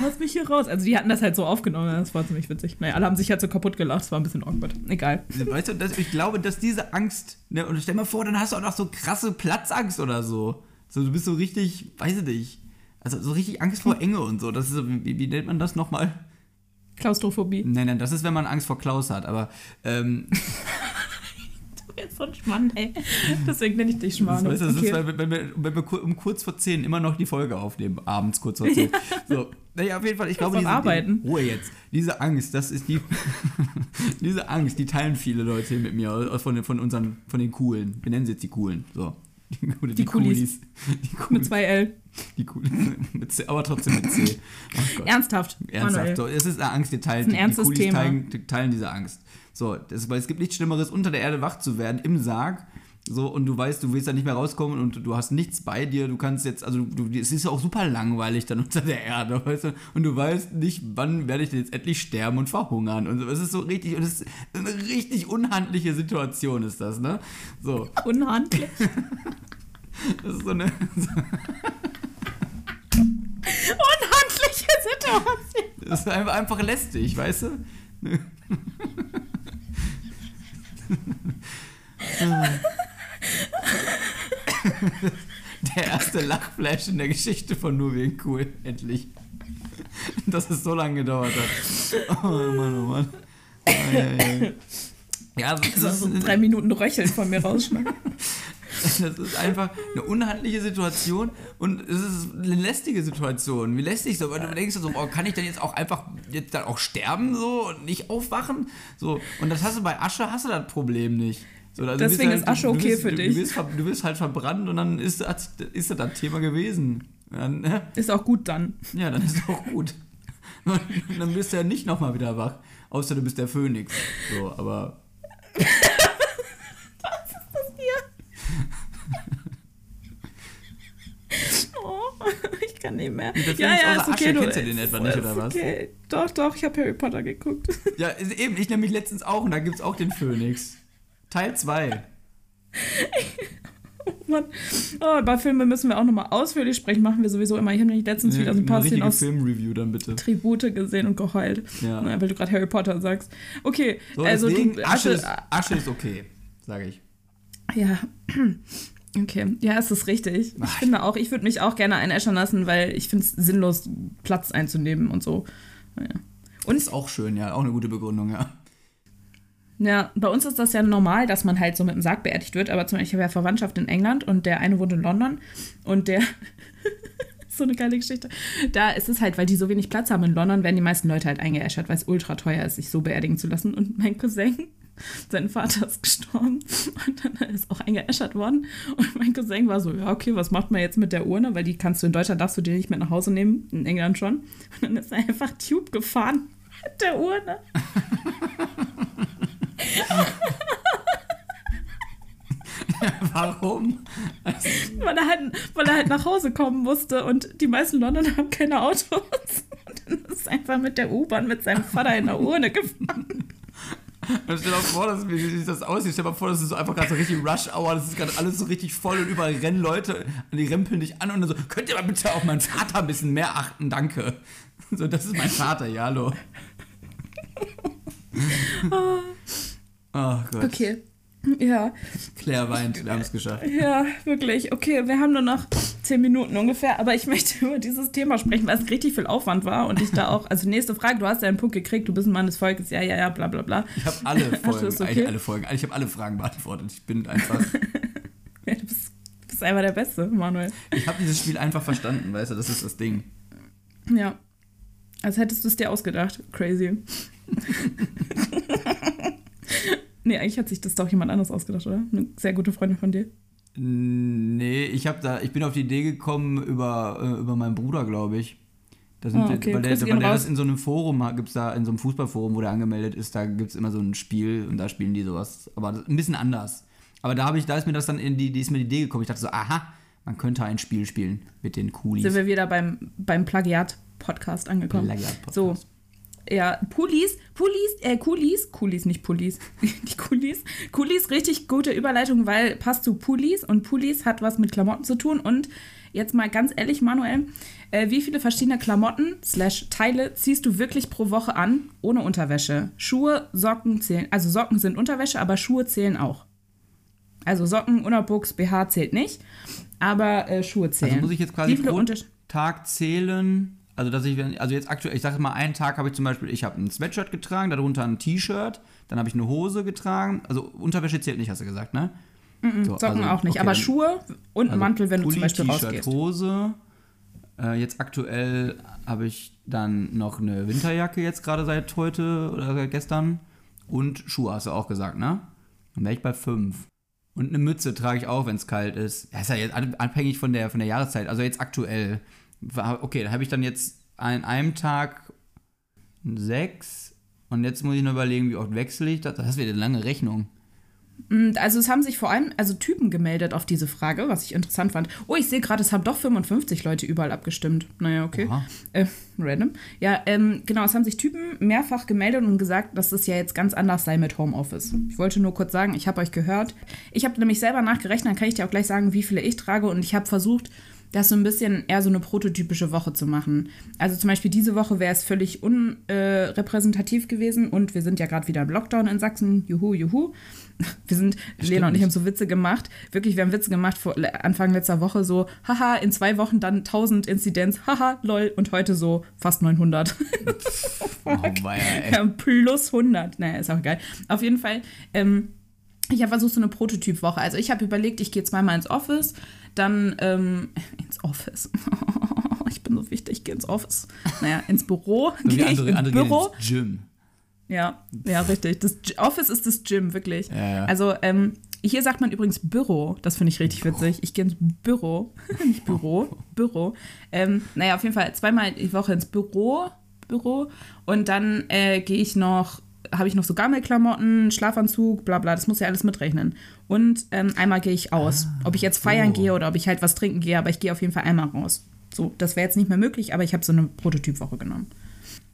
Lass mich hier raus. Also die hatten das halt so aufgenommen, das war ziemlich witzig. Naja, alle haben sich halt so kaputt gelacht, das war ein bisschen awkward. Egal. Weißt du, das, ich glaube, dass diese Angst, ne, und stell mal vor, dann hast du auch noch so krasse Platzangst oder so. So, du bist so richtig, weiß ich nicht, also so richtig Angst vor Enge und so. Das ist so, wie, wie nennt man das nochmal? Klaustrophobie. Nein, nein, das ist, wenn man Angst vor Klaus hat, aber ähm, Du bist so ein Schmann, ey. Deswegen nenne ich dich das, du, das ist, okay. weil, wenn wir, wenn wir um kurz vor zehn immer noch die Folge aufnehmen, abends kurz vor zehn. So, naja, auf jeden Fall, ich glaube, diese, Arbeiten. Ruhe jetzt. Diese Angst, das ist die, diese Angst, die teilen viele Leute mit mir, äh, von, von unseren, von den Coolen. Wir nennen sie jetzt die Coolen, so. Die, Die Coolies. Die Coolies. Mit zwei L. Die Coolies. Mit C, aber trotzdem mit C. Oh. Ernsthaft. Ernsthaft. So, es ist eine Angst, die ist ein die ernstes Coolies Thema. Teilen, die teilen diese Angst. So, das, weil es gibt nichts Schlimmeres, unter der Erde wach zu werden, im Sarg, So, und du weißt, du willst da nicht mehr rauskommen und du hast nichts bei dir. Du kannst jetzt, also du, es ist ja auch super langweilig dann unter der Erde, weißt du? Und du weißt nicht, wann werde ich denn jetzt endlich sterben und verhungern. Und so. Es ist so richtig, und es ist eine richtig unhandliche Situation, ist das, ne? So. Unhandlich. das ist so eine. So Unhandliche Situation. Das ist einfach, einfach lästig, weißt du? Der erste Lachflash in der Geschichte von Nur wegen cool, endlich. Dass es so lange gedauert hat. Oh Mann, oh Mann. Oh, ja, ja. ja das also so drei Minuten Röcheln von mir rausschneiden. Das ist einfach eine unhandliche Situation und es ist eine lästige Situation. Wie lästig so, weil du denkst so, oh, kann ich denn jetzt auch einfach jetzt dann auch sterben so und nicht aufwachen? So, und das hast du bei Asche, hast du das Problem nicht. So, also Deswegen halt, ist Asche okay bist, für dich. Du bist, du bist, halt verbrannt und dann ist, ist das das Thema gewesen. Dann, ne? Ist auch gut dann. Ja, dann ist auch gut. dann bist du ja nicht nochmal wieder wach. Außer du bist der Phönix. So, aber. Was ist das hier? oh, ich kann nicht mehr. Ja, ja, ist okay. Asche, du, kennst du den etwa nicht, oder was? Okay. Doch, doch, ich habe Harry Potter geguckt. Ja, eben, ich nämlich letztens auch und da gibt es auch den Phönix. Teil 2. oh Mann. Oh, bei Filmen müssen wir auch nochmal ausführlich sprechen. Machen wir sowieso immer. Ich habe nämlich letztens wieder so ein paar Szenen aus Filmreview dann bitte. Tribute gesehen und geheult. Ja. weil du gerade Harry Potter sagst. Okay, so, also deswegen, du, Asche, ist, Asche ist okay, sage ich. Ja. Okay, ja, es ist richtig. Ich finde auch, ich würde mich auch gerne einäschern lassen, weil ich finde es sinnlos, Platz einzunehmen und so. Ja. Und ist auch schön, ja, auch eine gute Begründung, ja. Ja, bei uns ist das ja normal, dass man halt so mit dem Sarg beerdigt wird, aber zum Beispiel, ich habe ja Verwandtschaft in England und der eine wohnt in London und der. so eine geile Geschichte. Da ist es halt, weil die so wenig Platz haben in London, werden die meisten Leute halt eingeäschert, weil es ultra teuer ist, sich so beerdigen zu lassen. Und mein Cousin, sein Vater ist gestorben und dann ist auch eingeäschert worden. Und mein Cousin war so, ja, okay, was macht man jetzt mit der Urne? Weil die kannst du in Deutschland, darfst du die nicht mit nach Hause nehmen, in England schon. Und dann ist er einfach Tube gefahren mit der Urne. Warum? weil, er halt, weil er halt nach Hause kommen musste und die meisten Londoner haben keine Autos. Und dann ist er einfach mit der U-Bahn mit seinem Vater in der Urne gefahren. Dann stell dir vor, dass, wie sich das aussieht. Stell dir mal vor, das ist so einfach gerade so richtig Rush-Hour, das ist gerade alles so richtig voll und überall rennen Leute und die rempeln dich an und dann so, könnt ihr mal bitte auf meinen Vater ein bisschen mehr achten, danke. So, das ist mein Vater, ja, hallo. Oh Gott. Okay. Ja. Claire weint, wir haben es geschafft. Ja, wirklich. Okay, wir haben nur noch zehn Minuten ungefähr, aber ich möchte über dieses Thema sprechen, weil es richtig viel Aufwand war und ich da auch, also nächste Frage, du hast ja einen Punkt gekriegt, du bist ein Mann des Volkes, ja, ja, ja, bla bla bla. Ich habe alle Folgen, okay? alle Folgen, ich habe alle Fragen beantwortet. Ich bin einfach. ja, du bist, bist einfach der Beste, Manuel. Ich habe dieses Spiel einfach verstanden, weißt du, das ist das Ding. Ja. Als hättest du es dir ausgedacht. Crazy. Nee, eigentlich hat sich das doch jemand anders ausgedacht, oder? Eine sehr gute Freundin von dir. Nee, ich habe da, ich bin auf die Idee gekommen über, äh, über meinen Bruder, glaube ich. Da sind, oh, okay. Weil der, weil der das in so einem Forum gibt es da, in so einem Fußballforum, wo der angemeldet ist, da gibt es immer so ein Spiel und da spielen die sowas. Aber ein bisschen anders. Aber da habe ich, da ist mir das dann in die, die ist mir die Idee gekommen. Ich dachte so, aha, man könnte ein Spiel spielen mit den Coolies. Sind wir wieder beim, beim Plagiat-Podcast angekommen. Plagiat-Podcast. So, ja, Pullis, Pullis, äh, Coolies, Coolies, nicht Pullis, die Coolies. Coolies, richtig gute Überleitung, weil passt zu Pullis und Pullis hat was mit Klamotten zu tun. Und jetzt mal ganz ehrlich, Manuel, äh, wie viele verschiedene Klamotten slash Teile ziehst du wirklich pro Woche an, ohne Unterwäsche? Schuhe, Socken zählen, also Socken sind Unterwäsche, aber Schuhe zählen auch. Also Socken, Unterbuchs, BH zählt nicht, aber äh, Schuhe zählen. Also muss ich jetzt quasi pro Tag zählen, also, dass ich, also jetzt aktuell, ich sage mal, einen Tag habe ich zum Beispiel, ich habe ein Sweatshirt getragen, darunter ein T-Shirt, dann habe ich eine Hose getragen. Also Unterwäsche zählt nicht, hast du gesagt, ne? Mm -mm, so, Socken also, auch nicht, okay, aber Schuhe und also Mantel, wenn Pulli, du zum Beispiel rausgehst. Hose. Äh, jetzt aktuell habe ich dann noch eine Winterjacke jetzt gerade seit heute oder seit gestern. Und Schuhe hast du auch gesagt, ne? Dann wäre ich bei fünf. Und eine Mütze trage ich auch, wenn es kalt ist. Das ist ja jetzt abhängig von der, von der Jahreszeit. Also jetzt aktuell okay, da habe ich dann jetzt an einem Tag sechs und jetzt muss ich nur überlegen, wie oft wechsle ich das. Das wird eine lange Rechnung. Mm, Also es haben sich vor allem also Typen gemeldet auf diese Frage, was ich interessant fand. Oh, ich sehe gerade, es haben doch 55 Leute überall abgestimmt. Naja, okay. Äh, random. Ja, ähm, genau, es haben sich Typen mehrfach gemeldet und gesagt, dass es ja jetzt ganz anders sei mit Homeoffice. Ich wollte nur kurz sagen, ich habe euch gehört. Ich habe nämlich selber nachgerechnet, dann kann ich dir auch gleich sagen, wie viele ich trage und ich habe versucht, das so ein bisschen eher so eine prototypische Woche zu machen. Also zum Beispiel diese Woche wäre es völlig unrepräsentativ gewesen und wir sind ja gerade wieder im Lockdown in Sachsen. Juhu, juhu. Wir sind, Lena und ich haben so Witze gemacht. Wirklich, wir haben Witze gemacht vor Anfang letzter Woche so, haha, in zwei Wochen dann 1000 Inzidenz, haha, lol. Und heute so fast 900. Oh, ey. Ja, plus 100. Naja, ist auch geil. Auf jeden Fall, ähm, ich habe versucht, so eine Prototypwoche. Also ich habe überlegt, ich gehe zweimal ins Office, dann ähm, ins Office. ich bin so wichtig, ich gehe ins Office. Naja, ins Büro. Gehe ich andere, andere gehen Büro. ins Gym. Ja, ja, richtig. Das Office ist das Gym, wirklich. Ja, ja. Also, ähm, hier sagt man übrigens Büro. Das finde ich richtig witzig. Ich gehe ins Büro. Nicht Büro, Büro. Ähm, naja, auf jeden Fall zweimal die Woche ins Büro. Büro. Und dann äh, gehe ich noch, habe ich noch so Gammelklamotten, Schlafanzug, bla bla. Das muss ja alles mitrechnen. Und ähm, einmal gehe ich aus. ob ich jetzt feiern so. gehe oder ob ich halt was trinken gehe, aber ich gehe auf jeden Fall einmal raus. So, das wäre jetzt nicht mehr möglich, aber ich habe so eine Prototypwoche genommen.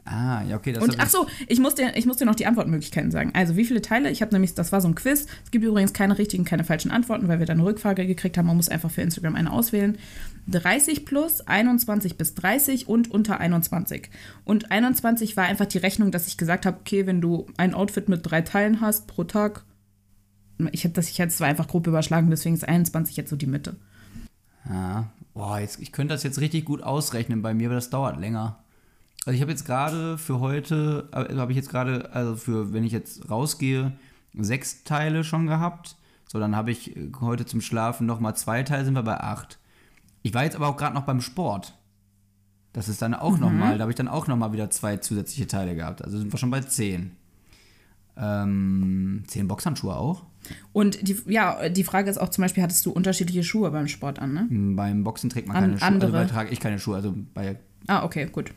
Ah, ja, okay. Das Und ach so, ich muss, dir, ich muss dir noch die Antwortmöglichkeiten sagen. Also, wie viele Teile? Ich habe nämlich, das war so ein Quiz. Es gibt übrigens keine richtigen, keine falschen Antworten, weil wir da eine Rückfrage gekriegt haben. Man muss einfach für Instagram eine auswählen. 30 plus, 21 bis 30 und unter 21. Und 21 war einfach die Rechnung, dass ich gesagt habe, okay, wenn du ein Outfit mit drei Teilen hast pro Tag, ich habe das ich es zwar einfach grob überschlagen, deswegen ist 21 jetzt so die Mitte. Ja. Boah, jetzt, ich könnte das jetzt richtig gut ausrechnen bei mir, aber das dauert länger. Also ich habe jetzt gerade für heute, äh, habe ich jetzt gerade, also für, wenn ich jetzt rausgehe, sechs Teile schon gehabt. So, dann habe ich äh, heute zum Schlafen nochmal zwei Teile, sind wir bei acht. Ich war jetzt aber auch gerade noch beim Sport. Das ist dann auch noch nochmal, da habe ich dann auch nochmal wieder zwei zusätzliche Teile gehabt. Also sind wir schon bei zehn. Ähm, zehn Boxhandschuhe auch. Und die, ja, die Frage ist auch zum Beispiel, hattest du unterschiedliche Schuhe beim Sport an, ne? Beim Boxen trägt man An- keine Schuhe. Also andere. bei trage ich keine Schuhe. Also bei, Ah, okay, gut.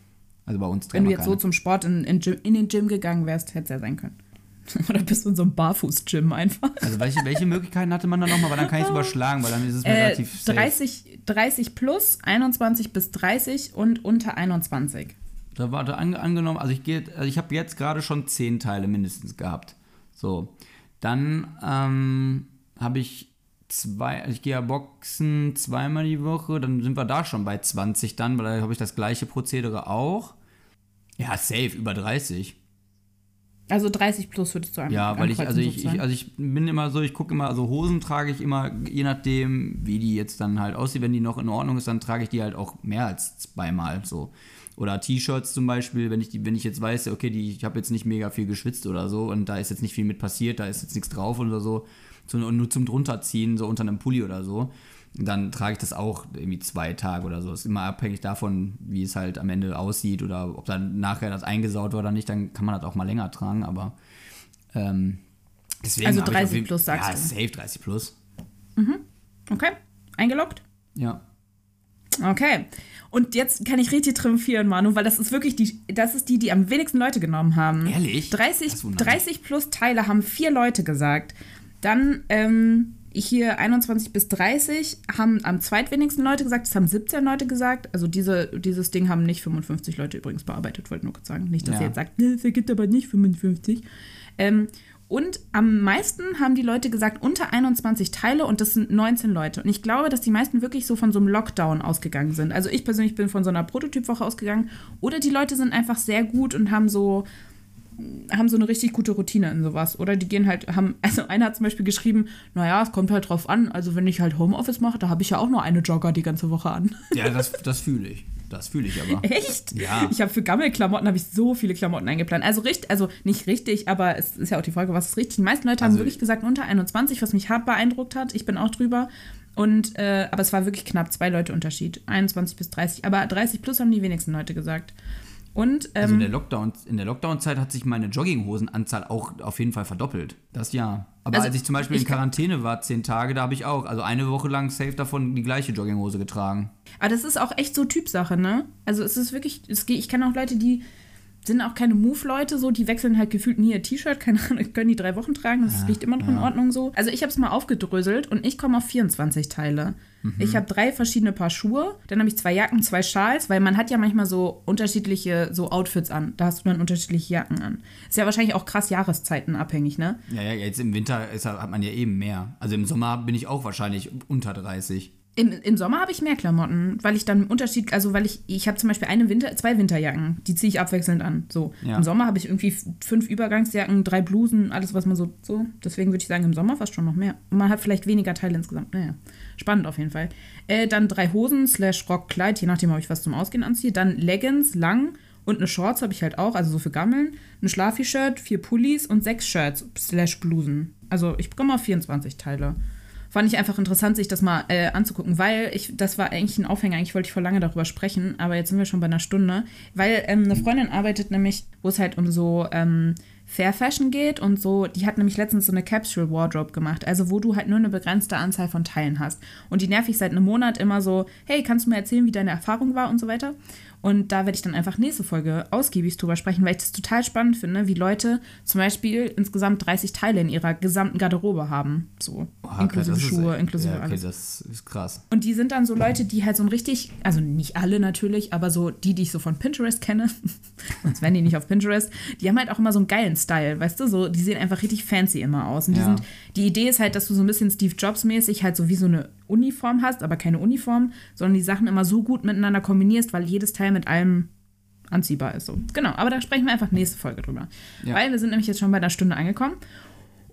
Also bei uns Wenn du jetzt keine. so zum Sport in, in, Gym, in den Gym gegangen wärst, hätte es ja sein können. Oder bist du in so einem Barfuß-Gym einfach? Also welche, welche Möglichkeiten hatte man dann nochmal? Weil dann kann ich es überschlagen, weil dann ist es mir Äh, relativ safe. 30, 30 plus, 21 bis 30 und unter 21. Da war da ange angenommen, also ich gehe, also ich habe jetzt gerade schon zehn Teile mindestens gehabt. So. Dann ähm, habe ich zwei, also ich gehe ja boxen zweimal die Woche, dann sind wir da schon bei 20 dann, weil da habe ich das gleiche Prozedere auch. Ja, safe, über 30. Also 30 plus würdest du an Ja, weil ich, also ich, ich, also ich bin immer so, ich gucke immer, also Hosen trage ich immer, je nachdem, wie die jetzt dann halt aussieht, wenn die noch in Ordnung ist, dann trage ich die halt auch mehr als zweimal so. Oder T-Shirts zum Beispiel, wenn ich die, wenn ich jetzt weiß, okay, die, ich habe jetzt nicht mega viel geschwitzt oder so und da ist jetzt nicht viel mit passiert, da ist jetzt nichts drauf oder so, so und nur zum drunterziehen, so unter einem Pulli oder so, dann trage ich das auch irgendwie zwei Tage oder so. Ist immer abhängig davon, wie es halt am Ende aussieht oder ob dann nachher das eingesaut war oder nicht, dann kann man das auch mal länger tragen, aber ähm, deswegen Also hab ich 30 auf jeden- plus, sagst ja, du? safe 30 plus. Okay, eingeloggt? Ja. Okay. Und jetzt kann ich richtig triumphieren, Manu, weil das ist wirklich die, das ist die, die am wenigsten Leute genommen haben. Ehrlich? 30, Das wundert mich. 30 plus Teile haben vier Leute gesagt. Dann ähm, hier 21 bis 30 haben am zweitwenigsten Leute gesagt, es haben 17 Leute gesagt. Also diese, dieses Ding haben nicht 55 Leute übrigens bearbeitet, wollte nur kurz sagen. Nicht, dass Ja. ihr jetzt sagt, "Ne, es ergibt aber nicht 55. Ähm, und am meisten haben die Leute gesagt, unter 21 Teile und das sind 19 Leute. Und ich glaube, dass die meisten wirklich so von so einem Lockdown ausgegangen sind. Also ich persönlich bin von so einer Prototypwoche ausgegangen. Oder die Leute sind einfach sehr gut und haben so, haben so eine richtig gute Routine in sowas. Oder die gehen halt, haben, also einer hat zum Beispiel geschrieben, naja, es kommt halt drauf an. Also wenn ich halt Homeoffice mache, da habe ich ja auch nur eine Jogger die ganze Woche an. Ja, das, das fühle ich. Das fühle ich aber. Echt? Ja. Ich habe für Gammelklamotten habe ich so viele Klamotten eingeplant. Also richtig, also nicht richtig, aber es ist ja auch die Frage, was ist richtig. Die meisten Leute haben Also wirklich gesagt unter 21, was mich hart beeindruckt hat. Ich bin auch drüber. Und äh, aber es war wirklich knapp zwei Leute Unterschied, 21 bis 30. Aber 30 plus haben die wenigsten Leute gesagt. Und Also in ähm, der Lockdown, in der Lockdown-Zeit hat sich meine Jogginghosenanzahl auch auf jeden Fall verdoppelt. Das ja. Aber Also als ich zum Beispiel ich in Quarantäne war, zehn Tage, da habe ich auch, also eine Woche lang safe davon die gleiche Jogginghose getragen. aber das ist auch echt so Typsache, ne? Also es ist wirklich, es ich kenne auch Leute, die sind auch keine Move-Leute so, die wechseln halt gefühlt nie ihr T-Shirt, keine Ahnung, können die drei Wochen tragen, das Ja, riecht immer noch in Ordnung so. Also ich habe es mal aufgedröselt und ich komme auf 24 Teile. Ich habe drei verschiedene Paar Schuhe, dann habe ich zwei Jacken, zwei Schals, weil man hat ja manchmal so unterschiedliche so Outfits an. Da hast du dann unterschiedliche Jacken an. Ist ja wahrscheinlich auch krass Jahreszeiten abhängig, ne? Ja, ja, jetzt im Winter ist, hat man ja eben mehr. Also im Sommer bin ich auch wahrscheinlich unter 30. Im, Im Sommer habe ich mehr Klamotten, weil ich dann Unterschied, also weil ich, ich habe zum Beispiel eine Winter, zwei Winterjacken, die ziehe ich abwechselnd an. So. Ja. Im Sommer habe ich irgendwie fünf Übergangsjacken, drei Blusen, alles, was man so, so. Deswegen würde ich sagen, im Sommer fast schon noch mehr. Und man hat vielleicht weniger Teile insgesamt. Naja, spannend auf jeden Fall. Äh, dann drei Hosen slash Rock, Kleid, je nachdem, ob ich was zum Ausgehen anziehe. Dann Leggings, lang und eine Shorts habe ich halt auch, also so für Gammeln. Ein Schlafi-Shirt, vier Pullis und sechs Shirts slash Blusen. Also ich komme auf 24 Teile fand ich einfach interessant, sich das mal äh, anzugucken, weil ich, das war eigentlich ein Aufhänger, eigentlich wollte ich vor lange darüber sprechen, aber jetzt sind wir schon bei einer Stunde, weil ähm, eine Freundin arbeitet nämlich, wo es halt um so ähm, Fair Fashion geht und so, die hat nämlich letztens so eine Capsule Wardrobe gemacht, also wo du halt nur eine begrenzte Anzahl von Teilen hast. Und die nerv ich seit einem Monat immer so, hey, kannst du mir erzählen, wie deine Erfahrung war und so weiter? Und da werde ich dann einfach nächste Folge ausgiebig drüber sprechen, weil ich das total spannend finde, wie Leute zum Beispiel insgesamt 30 Teile in ihrer gesamten Garderobe haben. So, Oha, inklusive ist- Schuhe, inklusive ja, okay, alles. das ist krass. Und die sind dann so Leute, die halt so ein richtig, also nicht alle natürlich, aber so die, die ich so von Pinterest kenne, sonst wären die nicht auf Pinterest, die haben halt auch immer so einen geilen Style, weißt du, so, die sehen einfach richtig fancy immer aus. Und die Ja. sind, die Idee ist halt, dass du so ein bisschen Steve Jobs-mäßig halt so wie so eine Uniform hast, aber keine Uniform, sondern die Sachen immer so gut miteinander kombinierst, weil jedes Teil mit allem anziehbar ist. So. Genau, aber da sprechen wir einfach nächste Folge drüber. Ja. Weil wir sind nämlich jetzt schon bei einer Stunde angekommen.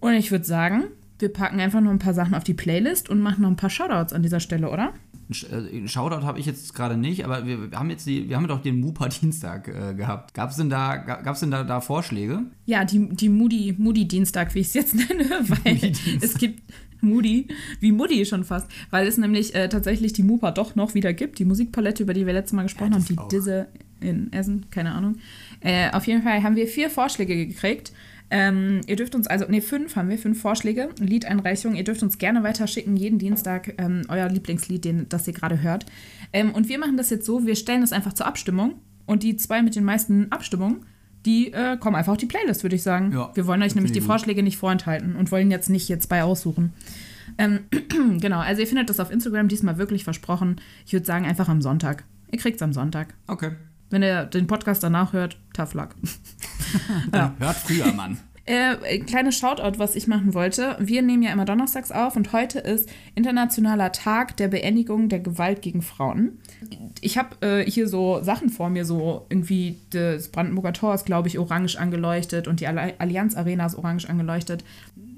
Und ich würde sagen, wir packen einfach noch ein paar Sachen auf die Playlist und machen noch ein paar Shoutouts an dieser Stelle, oder? Ein äh, Shoutout habe ich jetzt gerade nicht, aber wir haben jetzt die, wir haben doch den Mupa Dienstag äh, gehabt. Gab es denn da, gab's denn da, da Vorschläge? Ja, die, die Moody, Moody Dienstag, wie ich es jetzt nenne, weil es gibt Moody, wie Moody schon fast, weil es nämlich äh, tatsächlich die Mupa doch noch wieder gibt, die Musikpalette, über die wir letztes Mal gesprochen Ja, haben, die auch. Disse in Essen, keine Ahnung. Äh, auf jeden Fall haben wir vier Vorschläge gekriegt. Ähm, ihr dürft uns also, nee, fünf haben wir, fünf Vorschläge, Liedeinreichung. Ihr dürft uns gerne weiterschicken, jeden Dienstag ähm, euer Lieblingslied, den, das ihr gerade hört. Ähm, und wir machen das jetzt so, wir stellen das einfach zur Abstimmung und die zwei mit den meisten Abstimmungen, die äh, kommen einfach auf die Playlist, würde ich sagen. Ja, wir wollen euch nämlich die gut. Vorschläge nicht vorenthalten und wollen jetzt nicht jetzt bei aussuchen. Ähm, genau, also ihr findet das auf Instagram diesmal wirklich versprochen. Ich würde sagen, einfach am Sonntag. Ihr kriegt es am Sonntag. Okay. Wenn ihr den Podcast danach hört, tough luck. Ja. Hört früher, Mann. Äh, kleines Shoutout, was ich machen wollte. Wir nehmen ja immer donnerstags auf und heute ist Internationaler Tag der Beendigung der Gewalt gegen Frauen. Ich habe äh, hier so Sachen vor mir, so irgendwie das Brandenburger Tor ist, glaube ich, orange angeleuchtet und die Alli- Allianz Arena ist orange angeleuchtet.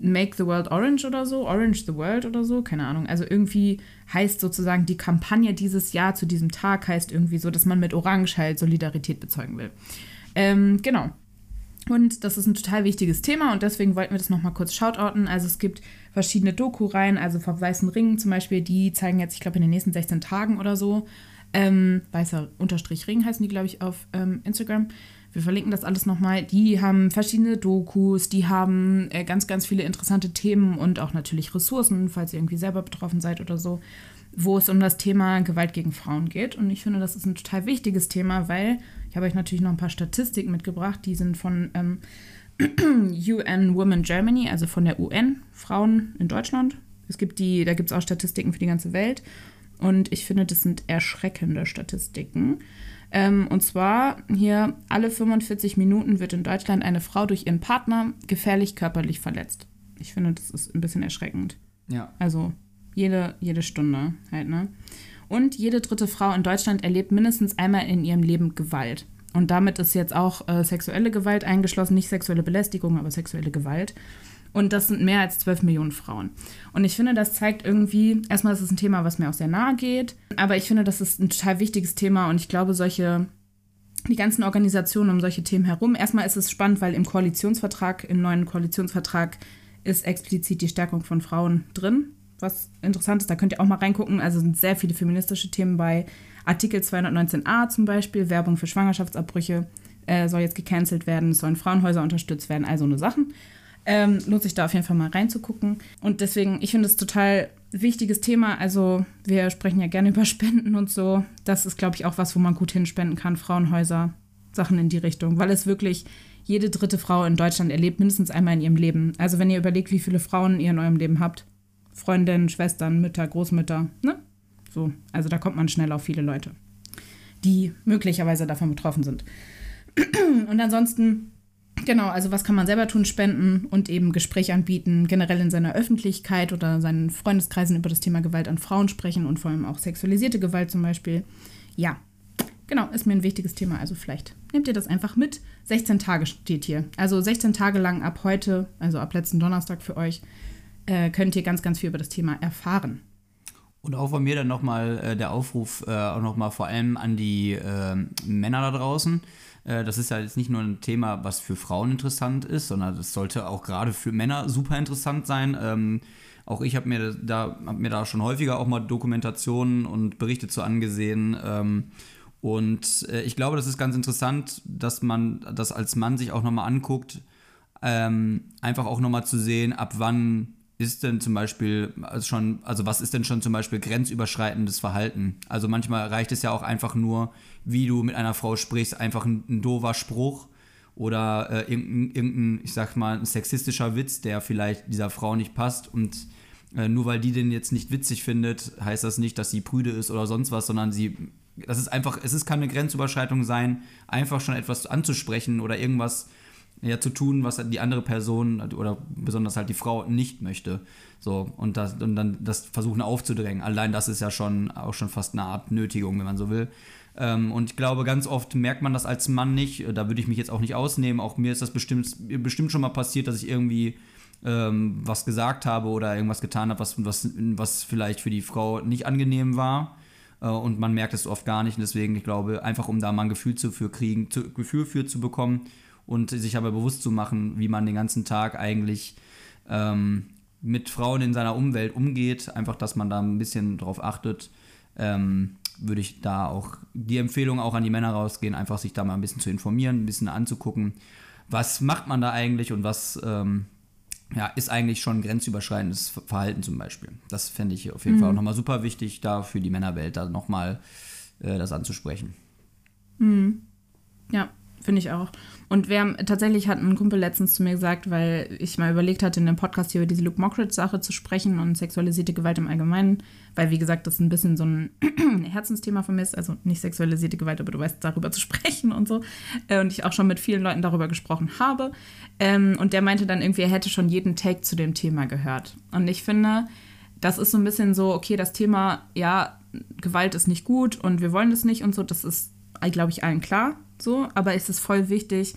Make the World Orange oder so, Orange the World oder so, keine Ahnung. Also irgendwie heißt sozusagen die Kampagne dieses Jahr zu diesem Tag heißt irgendwie so, dass man mit Orange halt Solidarität bezeugen will. Ähm, genau. Und das ist ein total wichtiges Thema und deswegen wollten wir das nochmal kurz shoutouten. Also es gibt verschiedene Doku-Reihen, also vom Weißen Ring zum Beispiel, die zeigen jetzt, ich glaube, in den nächsten 16 Tagen oder so. Ähm, Weißer Unterstrich Ring heißen die, glaube ich, auf ähm, Instagram. Wir verlinken das alles nochmal. Die haben verschiedene Dokus, die haben äh, ganz, ganz viele interessante Themen und auch natürlich Ressourcen, falls ihr irgendwie selber betroffen seid oder so, wo es um das Thema Gewalt gegen Frauen geht. Und ich finde, das ist ein total wichtiges Thema, weil ich habe euch natürlich noch ein paar Statistiken mitgebracht, die sind von ähm, UN Women Germany, also von der UN, Frauen in Deutschland. Es gibt die, da gibt es auch Statistiken für die ganze Welt. Und ich finde, das sind erschreckende Statistiken. Ähm, und zwar hier, alle 45 Minuten wird in Deutschland eine Frau durch ihren Partner gefährlich körperlich verletzt. Ich finde, das ist ein bisschen erschreckend. Ja. Also jede, jede Stunde halt, ne? Und jede dritte Frau in Deutschland erlebt mindestens einmal in ihrem Leben Gewalt. Und damit ist jetzt auch äh, sexuelle Gewalt eingeschlossen, nicht sexuelle Belästigung, aber sexuelle Gewalt. Und das sind mehr als 12 Millionen Frauen. Und ich finde, das zeigt irgendwie, erstmal ist es ein Thema, was mir auch sehr nahe geht, aber ich finde, das ist ein total wichtiges Thema und ich glaube, solche, die ganzen Organisationen um solche Themen herum, erstmal ist es spannend, weil im Koalitionsvertrag, im neuen Koalitionsvertrag ist explizit die Stärkung von Frauen drin, was interessant ist, da könnt ihr auch mal reingucken. Also sind sehr viele feministische Themen bei Artikel 219a zum Beispiel, Werbung für Schwangerschaftsabbrüche äh, soll jetzt gecancelt werden, es sollen Frauenhäuser unterstützt werden, all so eine Sachen. Ähm, lohnt sich da auf jeden Fall mal reinzugucken. Und deswegen, ich finde es total wichtiges Thema. Also wir sprechen ja gerne über Spenden und so. Das ist, glaube ich, auch was, wo man gut hinspenden kann. Frauenhäuser Sachen in die Richtung, weil es wirklich jede dritte Frau in Deutschland erlebt mindestens einmal in ihrem Leben. Also wenn ihr überlegt, wie viele Frauen ihr in eurem Leben habt, Freundinnen, Schwestern, Mütter, Großmütter, ne? So, also da kommt man schnell auf viele Leute, die möglicherweise davon betroffen sind. Und ansonsten, genau, also was kann man selber tun? Spenden und eben Gespräche anbieten, generell in seiner Öffentlichkeit oder seinen Freundeskreisen über das Thema Gewalt an Frauen sprechen und vor allem auch sexualisierte Gewalt zum Beispiel. Ja, genau, ist mir ein wichtiges Thema. Also vielleicht nehmt ihr das einfach mit. 16 Tage steht hier. Also 16 Tage lang ab heute, also ab letzten Donnerstag für euch, äh, könnt ihr ganz, ganz viel über das Thema erfahren. Und auch von mir dann nochmal äh, der Aufruf, äh, auch nochmal vor allem an die äh, Männer da draußen. Äh, das ist ja jetzt nicht nur ein Thema, was für Frauen interessant ist, sondern das sollte auch gerade für Männer super interessant sein. Ähm, auch ich habe mir, da, hab mir da schon häufiger auch mal Dokumentationen und Berichte zu angesehen. Ähm, und äh, ich glaube, das ist ganz interessant, dass man das als Mann sich auch nochmal anguckt, ähm, einfach auch nochmal zu sehen, ab wann ist denn zum Beispiel schon, also was ist denn schon zum Beispiel grenzüberschreitendes Verhalten? Also manchmal reicht es ja auch einfach nur, wie du mit einer Frau sprichst, einfach ein, ein doofer Spruch oder äh, irgendein, irgendein, ich sag mal, ein sexistischer Witz, der vielleicht dieser Frau nicht passt und äh, nur weil die den jetzt nicht witzig findet, heißt das nicht, dass sie prüde ist oder sonst was, sondern sie, das ist einfach, es ist keine Grenzüberschreitung sein, einfach schon etwas anzusprechen oder irgendwas ja, zu tun, was die andere Person oder besonders halt die Frau nicht möchte. So, und, das, und dann das versuchen aufzudrängen. Allein das ist ja schon auch schon fast eine Art Nötigung, wenn man so will. Ähm, und ich glaube, ganz oft merkt man das als Mann nicht. Da würde ich mich jetzt auch nicht ausnehmen. Auch mir ist das bestimmt, bestimmt schon mal passiert, dass ich irgendwie ähm, was gesagt habe oder irgendwas getan habe, was, was, was vielleicht für die Frau nicht angenehm war. Äh, und man merkt es oft gar nicht. Und deswegen, ich glaube, einfach um da mal ein Gefühl zu für kriegen, zu, Gefühl für zu bekommen, und sich aber bewusst zu machen, wie man den ganzen Tag eigentlich ähm, mit Frauen in seiner Umwelt umgeht. Einfach, dass man da ein bisschen drauf achtet. Ähm, würde ich da auch die Empfehlung auch an die Männer rausgehen, einfach sich da mal ein bisschen zu informieren, ein bisschen anzugucken, was macht man da eigentlich und was ähm, ja, ist eigentlich schon grenzüberschreitendes Verhalten zum Beispiel. Das fände ich auf jeden mhm. Fall auch nochmal super wichtig, da für die Männerwelt da nochmal äh, das anzusprechen. Mhm. Ja, Finde ich auch. Und wir haben, tatsächlich hat ein Kumpel letztens zu mir gesagt, weil ich mal überlegt hatte, in dem Podcast hier über diese Luke Mockridge-Sache zu sprechen und sexualisierte Gewalt im Allgemeinen, weil, wie gesagt, das ein bisschen so ein Herzensthema von mir ist, also nicht sexualisierte Gewalt, aber du weißt, darüber zu sprechen und so. Äh, und ich auch schon mit vielen Leuten darüber gesprochen habe. Ähm, und der meinte dann irgendwie, er hätte schon jeden Take zu dem Thema gehört. Und ich finde, das ist so ein bisschen so, okay, das Thema, ja, Gewalt ist nicht gut und wir wollen das nicht und so, das ist, glaube ich, allen klar so, aber es ist voll wichtig,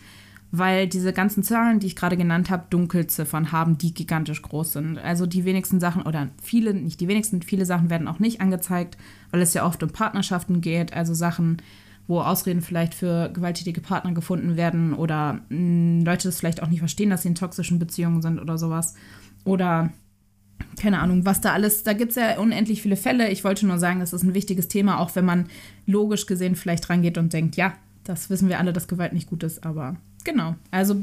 weil diese ganzen Zahlen, die ich gerade genannt habe, Dunkelziffern haben, die gigantisch groß sind. Also die wenigsten Sachen oder viele, nicht die wenigsten, viele Sachen werden auch nicht angezeigt, weil es ja oft um Partnerschaften geht, also Sachen, wo Ausreden vielleicht für gewalttätige Partner gefunden werden oder mh, hm, Leute das vielleicht auch nicht verstehen, dass sie in toxischen Beziehungen sind oder sowas. Oder keine Ahnung, was da alles, da gibt es ja unendlich viele Fälle. Ich wollte nur sagen, das ist ein wichtiges Thema, auch wenn man logisch gesehen vielleicht rangeht und denkt, ja, das wissen wir alle, dass Gewalt nicht gut ist, aber genau. Also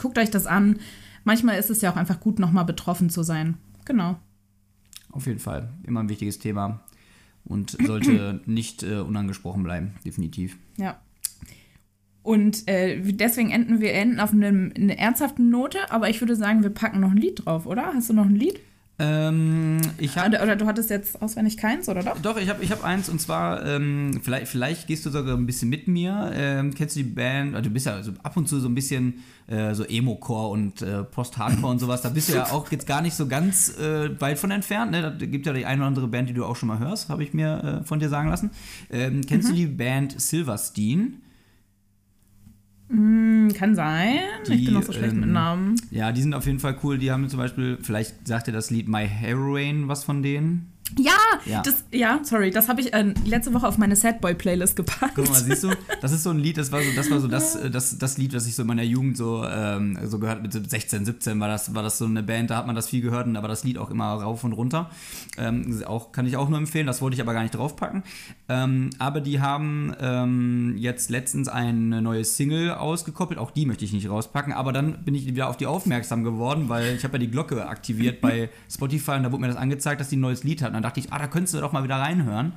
guckt euch das an. Manchmal ist es ja auch einfach gut, nochmal betroffen zu sein. Genau. Auf jeden Fall. Immer ein wichtiges Thema und sollte nicht äh, unangesprochen bleiben, definitiv. Ja. Und äh, deswegen enden wir enden auf einem, einer ernsthaften Note, aber ich würde sagen, wir packen noch ein Lied drauf, oder? Hast du noch ein Lied? Ähm, ich hab, oder, oder, du hattest jetzt auswendig keins, oder doch? Doch, ich habe ich hab eins und zwar, ähm, vielleicht, vielleicht gehst du sogar ein bisschen mit mir. Ähm, kennst du die Band? Also du bist ja also ab und zu so ein bisschen äh, so Emo-Core und äh, Post-Hardcore und sowas. Da bist du ja auch jetzt gar nicht so ganz äh, weit von entfernt. Ne? Da gibt ja die eine oder andere Band, die du auch schon mal hörst, habe ich mir äh, von dir sagen lassen. Ähm, kennst mhm. du die Band Silverstein? Mm, kann sein. Die, ich bin noch so schlecht ähm, mit Namen. Ja, die sind auf jeden Fall cool. Die haben zum Beispiel, vielleicht sagt ihr das Lied My Heroine was von denen. Ja, ja, das, ja, sorry, das habe ich äh, letzte Woche auf meine Sadboy Playlist gepackt. Guck mal, siehst du, das ist so ein Lied, das war so, das war so das, äh, das, das Lied, was ich so in meiner Jugend so, ähm, so gehört mit 16, 17 war das, war das so eine Band, da hat man das viel gehört, aber das Lied auch immer rauf und runter. Ähm, auch, kann ich auch nur empfehlen, das wollte ich aber gar nicht draufpacken. Ähm, aber die haben ähm, jetzt letztens eine neue Single ausgekoppelt, auch die möchte ich nicht rauspacken, aber dann bin ich wieder auf die aufmerksam geworden, weil ich habe ja die Glocke aktiviert bei Spotify und da wurde mir das angezeigt, dass die ein neues Lied hat. Dachte ich, ah, da könntest du doch mal wieder reinhören.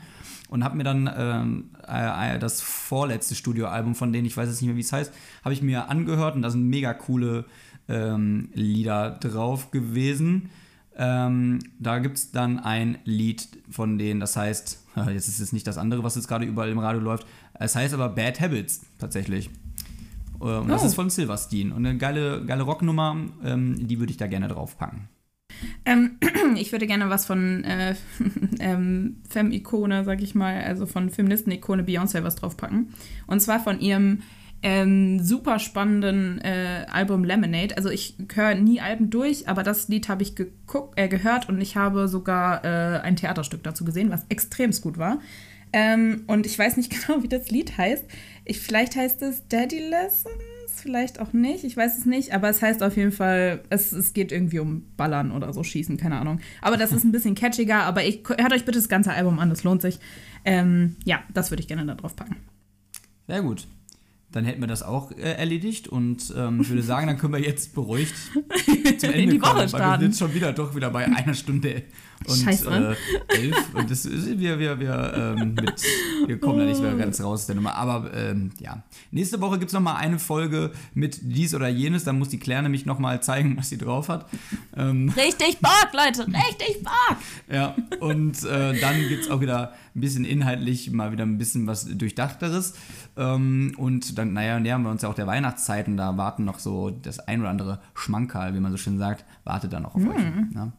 und habe mir dann ähm, äh, das vorletzte Studioalbum von denen, ich weiß jetzt nicht mehr, wie es heißt, habe ich mir angehört und da sind mega coole ähm, Lieder drauf gewesen. Ähm, da gibt es dann ein Lied von denen, das heißt, jetzt ist es nicht das andere, was jetzt gerade überall im Radio läuft, es heißt aber Bad Habits tatsächlich. Äh, und das Oh. ist von Silverstein. Und eine geile, geile Rocknummer, ähm, die würde ich da gerne draufpacken. Ähm, ich würde gerne was von äh, ähm, Femme-Ikone, sag ich mal, also von Feministen-Ikone Beyoncé was draufpacken. Und zwar von ihrem ähm, super spannenden äh, Album Lemonade. Also ich höre nie Alben durch, aber das Lied habe ich geguckt, äh, gehört und ich habe sogar äh, ein Theaterstück dazu gesehen, was extremst gut war. Ähm, und ich weiß nicht genau, wie das Lied heißt. Ich, vielleicht heißt es Daddy Vielleicht auch nicht. Ich weiß es nicht, aber es heißt auf jeden Fall, es, es geht irgendwie um Ballern oder so, Schießen, keine Ahnung. Aber das ist ein bisschen catchiger, aber ich, hört euch bitte das ganze Album an, das lohnt sich. Ähm, ja, das würde ich gerne da drauf packen. Sehr gut. Dann hätten wir das auch äh, erledigt und ähm, ich würde sagen, dann können wir jetzt beruhigt zum Ende In die Woche kommen, wir starten. sind schon wieder doch wieder bei einer Stunde und Scheiße. äh, elf und das wir, wir, wir, ähm, mit, wir kommen da nicht mehr ganz raus aus der Nummer. Aber ähm, ja, nächste Woche gibt es nochmal eine Folge mit dies oder jenes. Dann muss die Claire nämlich nochmal zeigen, was sie drauf hat. Ähm, Richtig Bock, Leute, richtig Bock! ja, und äh, dann gibt es auch wieder ein bisschen inhaltlich mal wieder ein bisschen was Durchdachteres. Ähm, und dann, naja, nähern wir uns ja auch der Weihnachtszeit und da warten noch so das ein oder andere Schmankerl, wie man so schön sagt, wartet dann noch auf euch. Ne?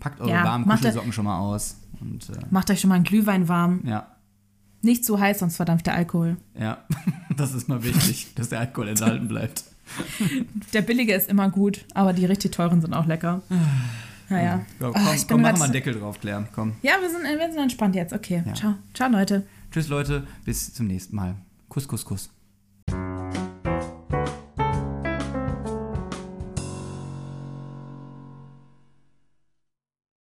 Packt eure Ja, warmen Kuschelsocken schon mal aus. Und äh, Macht euch schon mal einen Glühwein warm. ja, Nicht zu heiß, sonst verdampft der Alkohol. ja, das ist mal wichtig, dass der Alkohol enthalten bleibt. Der billige ist immer gut, aber die richtig teuren sind auch lecker. Naja. Ja, Oh, komm, ich bin komm mach mal einen Deckel drauf, Claire. Komm. Ja, wir sind, wir sind entspannt jetzt. Okay, Ja. ciao. Ciao, Leute. Tschüss, Leute. Bis zum nächsten Mal. Kuss, Kuss, Kuss.